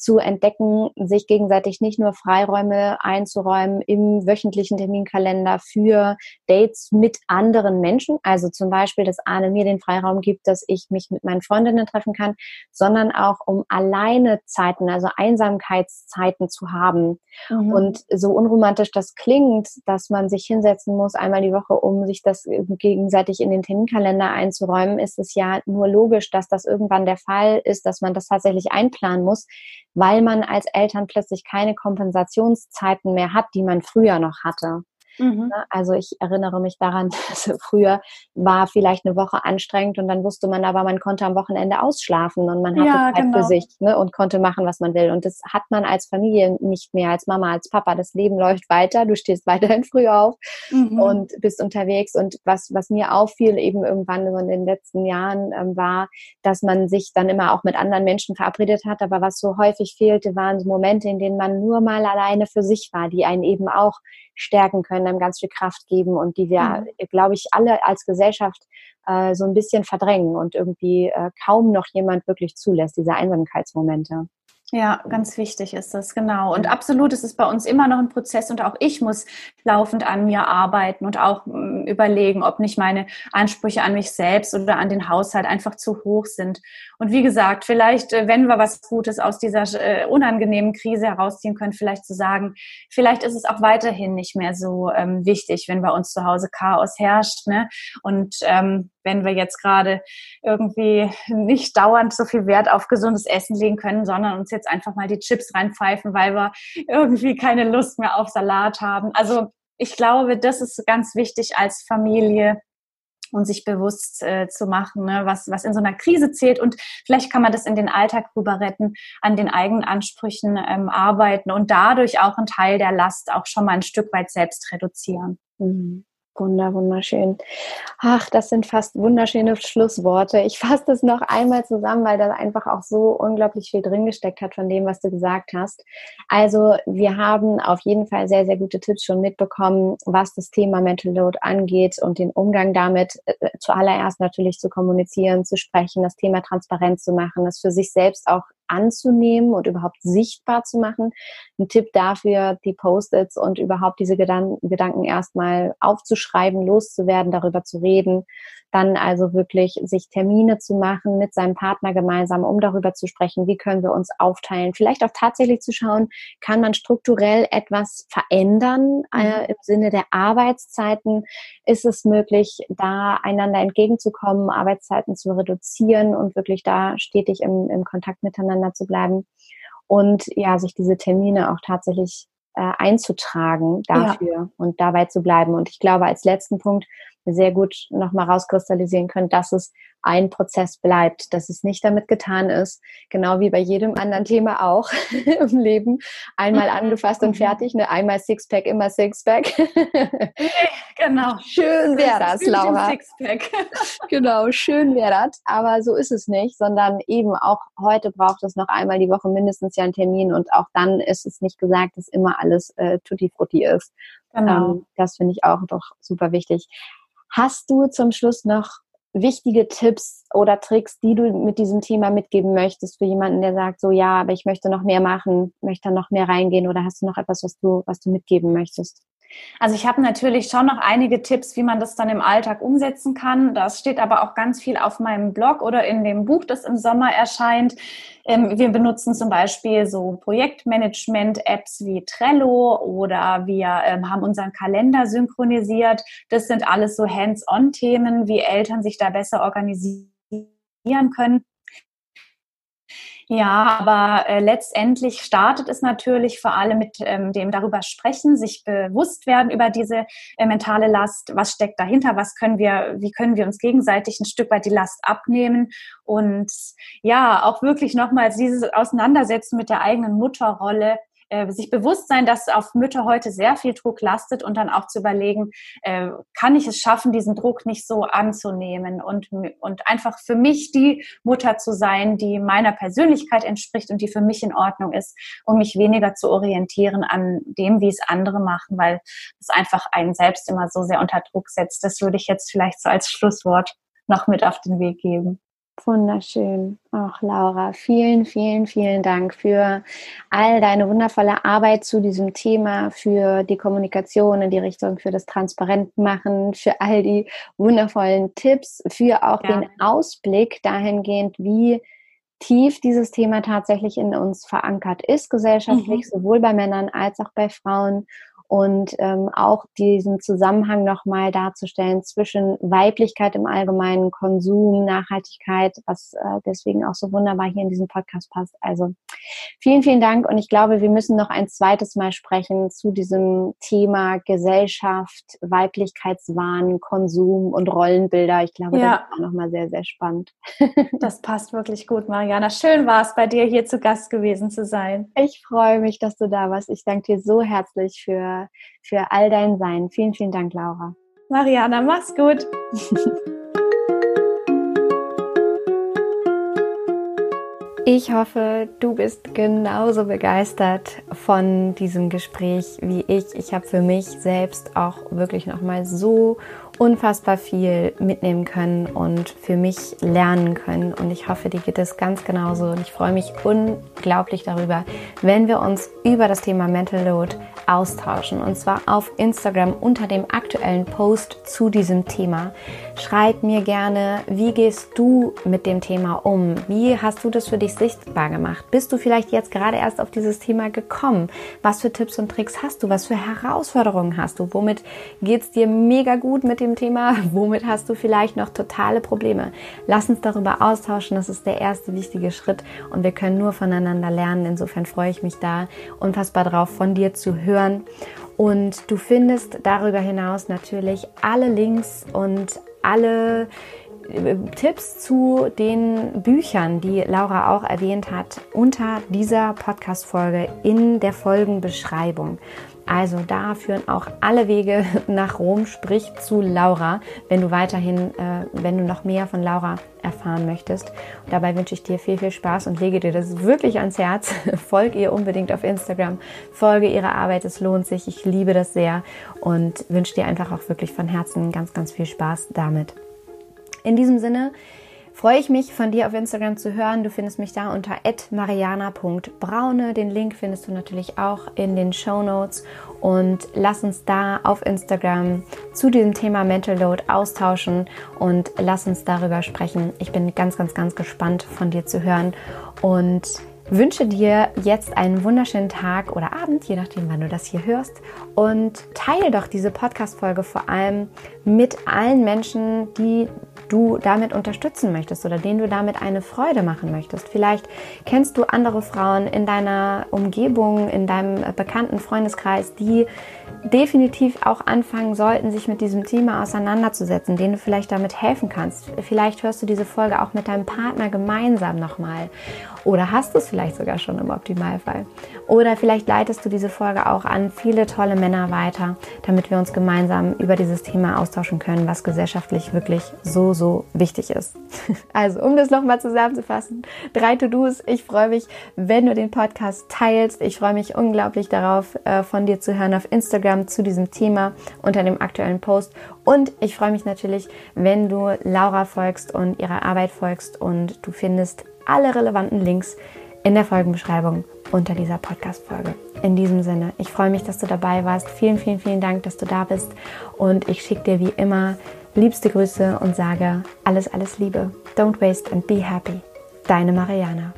zu entdecken, sich gegenseitig nicht nur Freiräume einzuräumen im wöchentlichen Terminkalender für Dates mit anderen Menschen. Also zum Beispiel, dass Arne mir den Freiraum gibt, dass ich mich mit meinen Freundinnen treffen kann, sondern auch um alleine Zeiten, also Einsamkeitszeiten zu haben. Mhm. Und so unromantisch das klingt, dass man sich hinsetzen muss einmal die Woche, um sich das gegenseitig in den Terminkalender einzuräumen, ist es ja nur logisch, dass das irgendwann der Fall ist, dass man das tatsächlich einplanen muss weil man als Eltern plötzlich keine Kompensationszeiten mehr hat, die man früher noch hatte. Mhm. Ne? Also ich erinnere mich daran, dass früher war vielleicht eine Woche anstrengend und dann wusste man aber, man konnte am Wochenende ausschlafen und man hatte ja, Zeit genau. für sich ne, und konnte machen, was man will. Und das hat man als Familie nicht mehr, als Mama, als Papa. Das Leben läuft weiter, du stehst weiterhin früh auf mhm. und bist unterwegs. Und was, was mir auffiel eben irgendwann in den letzten Jahren ähm, war, dass man sich dann immer auch mit anderen Menschen verabredet hat. Aber was so häufig fehlte, waren so Momente, in denen man nur mal alleine für sich war, die einen eben auch stärken können, einem ganz viel Kraft geben und die wir, mhm. glaube ich, alle als Gesellschaft äh, so ein bisschen verdrängen und irgendwie äh, kaum noch jemand wirklich zulässt, diese Einsamkeitsmomente. Ja, ganz wichtig ist das, genau. Und absolut ist es bei uns immer noch ein Prozess und auch ich muss laufend an mir arbeiten und auch mm, überlegen, ob nicht meine Ansprüche an mich selbst oder an den Haushalt einfach zu hoch sind. Und wie gesagt, vielleicht, äh, wenn wir was Gutes aus dieser äh, unangenehmen Krise herausziehen können, vielleicht zu sagen, vielleicht ist es auch weiterhin nicht mehr so ähm, wichtig, wenn bei uns zu Hause Chaos herrscht. Ne? Und ähm, wenn wir jetzt gerade irgendwie nicht dauernd so viel Wert auf gesundes Essen legen können, sondern uns jetzt einfach mal die Chips reinpfeifen, weil wir irgendwie keine Lust mehr auf Salat haben. Also ich glaube, das ist ganz wichtig als Familie und sich bewusst äh, zu machen, ne, was, was in so einer Krise zählt. Und vielleicht kann man das in den Alltag rüber retten, an den eigenen Ansprüchen ähm, arbeiten und dadurch auch einen Teil der Last auch schon mal ein Stück weit selbst reduzieren. Mhm. Wunder, wunderschön. Ach, das sind fast wunderschöne Schlussworte. Ich fasse das noch einmal zusammen, weil da einfach auch so unglaublich viel drin gesteckt hat von dem, was du gesagt hast. Also wir haben auf jeden Fall sehr, sehr gute Tipps schon mitbekommen, was das Thema Mental Load angeht und den Umgang damit äh, zuallererst natürlich zu kommunizieren, zu sprechen, das Thema transparent zu machen, das für sich selbst auch anzunehmen und überhaupt sichtbar zu machen. Ein Tipp dafür, die Post-its und überhaupt diese Gedanken, Gedanken erstmal aufzuschreiben, loszuwerden, darüber zu reden dann also wirklich sich Termine zu machen mit seinem Partner gemeinsam, um darüber zu sprechen, wie können wir uns aufteilen. Vielleicht auch tatsächlich zu schauen, kann man strukturell etwas verändern äh, mhm. im Sinne der Arbeitszeiten? Ist es möglich, da einander entgegenzukommen, Arbeitszeiten zu reduzieren und wirklich da stetig im, im Kontakt miteinander zu bleiben? Und ja, sich diese Termine auch tatsächlich äh, einzutragen dafür ja. und dabei zu bleiben. Und ich glaube, als letzten Punkt sehr gut nochmal rauskristallisieren können, dass es ein Prozess bleibt, dass es nicht damit getan ist, genau wie bei jedem anderen Thema auch im Leben, einmal mhm. angefasst und mhm. fertig, ne? einmal Sixpack, immer Sixpack. genau. Schön wäre das, Laura. Sixpack. genau, schön wäre das, aber so ist es nicht, sondern eben auch heute braucht es noch einmal die Woche mindestens ja einen Termin und auch dann ist es nicht gesagt, dass immer alles äh, tutti frutti ist. Genau. Ähm, das finde ich auch doch super wichtig. Hast du zum Schluss noch wichtige Tipps oder Tricks, die du mit diesem Thema mitgeben möchtest für jemanden, der sagt, so ja, aber ich möchte noch mehr machen, möchte noch mehr reingehen oder hast du noch etwas, was du, was du mitgeben möchtest? Also ich habe natürlich schon noch einige Tipps, wie man das dann im Alltag umsetzen kann. Das steht aber auch ganz viel auf meinem Blog oder in dem Buch, das im Sommer erscheint. Ähm, wir benutzen zum Beispiel so Projektmanagement-Apps wie Trello oder wir ähm, haben unseren Kalender synchronisiert. Das sind alles so Hands-on-Themen, wie Eltern sich da besser organisieren können. Ja, aber äh, letztendlich startet es natürlich vor allem mit ähm, dem darüber sprechen, sich bewusst werden über diese äh, mentale Last. Was steckt dahinter? Was können wir, wie können wir uns gegenseitig ein Stück weit die Last abnehmen? Und ja, auch wirklich nochmals dieses Auseinandersetzen mit der eigenen Mutterrolle äh, sich bewusst sein, dass auf Mütter heute sehr viel Druck lastet und dann auch zu überlegen, äh, kann ich es schaffen, diesen Druck nicht so anzunehmen und, und einfach für mich die Mutter zu sein, die meiner Persönlichkeit entspricht und die für mich in Ordnung ist, um mich weniger zu orientieren an dem, wie es andere machen, weil es einfach einen selbst immer so sehr unter Druck setzt. Das würde ich jetzt vielleicht so als Schlusswort noch mit auf den Weg geben. Wunderschön. Ach, Laura, vielen, vielen, vielen Dank für all deine wundervolle Arbeit zu diesem Thema, für die Kommunikation in die Richtung, für das Transparentmachen, für all die wundervollen Tipps, für auch ja. den Ausblick dahingehend, wie tief dieses Thema tatsächlich in uns verankert ist, gesellschaftlich, mhm. sowohl bei Männern als auch bei Frauen und ähm, auch diesen Zusammenhang nochmal darzustellen zwischen Weiblichkeit im allgemeinen Konsum, Nachhaltigkeit, was äh, deswegen auch so wunderbar hier in diesem Podcast passt. Also vielen, vielen Dank und ich glaube, wir müssen noch ein zweites Mal sprechen zu diesem Thema Gesellschaft, Weiblichkeitswahn, Konsum und Rollenbilder. Ich glaube, ja. das ist auch nochmal sehr, sehr spannend. das passt wirklich gut, Mariana. Schön war es, bei dir hier zu Gast gewesen zu sein. Ich freue mich, dass du da warst. Ich danke dir so herzlich für für, all dein Sein. Vielen, vielen Dank, Laura. Mariana, mach's gut. Ich hoffe, du bist genauso begeistert von diesem Gespräch wie ich. Ich habe für mich selbst auch wirklich noch mal so unfassbar viel mitnehmen können und für mich lernen können. Und ich hoffe, dir geht es ganz genauso. Und ich freue mich unglaublich darüber, wenn wir uns über das Thema Mental Load austauschen. Und zwar auf Instagram unter dem aktuellen Post zu diesem Thema. Schreib mir gerne, wie gehst du mit dem Thema um? Wie hast du das für dich sichtbar gemacht? Bist du vielleicht jetzt gerade erst auf dieses Thema gekommen? Was für Tipps und Tricks hast du? Was für Herausforderungen hast du? Womit geht es dir mega gut mit dem dem Thema, womit hast du vielleicht noch totale Probleme. Lass uns darüber austauschen, das ist der erste wichtige Schritt und wir können nur voneinander lernen. Insofern freue ich mich da unfassbar drauf, von dir zu hören. Und du findest darüber hinaus natürlich alle Links und alle äh, Tipps zu den Büchern, die Laura auch erwähnt hat, unter dieser Podcast-Folge in der Folgenbeschreibung. Also da führen auch alle Wege nach Rom, sprich zu Laura, wenn du weiterhin, äh, wenn du noch mehr von Laura erfahren möchtest. Und dabei wünsche ich dir viel, viel Spaß und lege dir das wirklich ans Herz. Folge ihr unbedingt auf Instagram, folge ihrer Arbeit, es lohnt sich. Ich liebe das sehr und wünsche dir einfach auch wirklich von Herzen ganz, ganz viel Spaß damit. In diesem Sinne, freue ich mich, von dir auf Instagram zu hören. Du findest mich da unter mariana.braune. Den Link findest du natürlich auch in den Show Notes. Und lass uns da auf Instagram zu diesem Thema Mental Load austauschen und lass uns darüber sprechen. Ich bin ganz, ganz, ganz gespannt von dir zu hören und wünsche dir jetzt einen wunderschönen Tag oder Abend, je nachdem, wann du das hier hörst. Und teile doch diese Podcast-Folge vor allem mit allen Menschen, die du damit unterstützen möchtest oder denen du damit eine Freude machen möchtest. Vielleicht kennst du andere Frauen in deiner Umgebung, in deinem bekannten Freundeskreis, die definitiv auch anfangen sollten, sich mit diesem Thema auseinanderzusetzen, denen du vielleicht damit helfen kannst. Vielleicht hörst du diese Folge auch mit deinem Partner gemeinsam nochmal oder hast es vielleicht sogar schon im Optimalfall. Oder vielleicht leitest du diese Folge auch an viele tolle Männer weiter, damit wir uns gemeinsam über dieses Thema austauschen können, was gesellschaftlich wirklich so, so wichtig ist. Also, um das nochmal zusammenzufassen, drei To-Dos. Ich freue mich, wenn du den Podcast teilst. Ich freue mich unglaublich darauf, äh, von dir zu hören auf Instagram zu diesem Thema unter dem aktuellen Post. Und ich freue mich natürlich, wenn du Laura folgst und ihrer Arbeit folgst und du findest alle relevanten Links in der Folgenbeschreibung unter dieser Podcast-Folge. In diesem Sinne, ich freue mich, dass du dabei warst. Vielen, vielen, vielen Dank, dass du da bist. Und ich schicke dir wie immer liebste Grüße und sage alles, alles Liebe. Don't waste and be happy. Deine Mariana.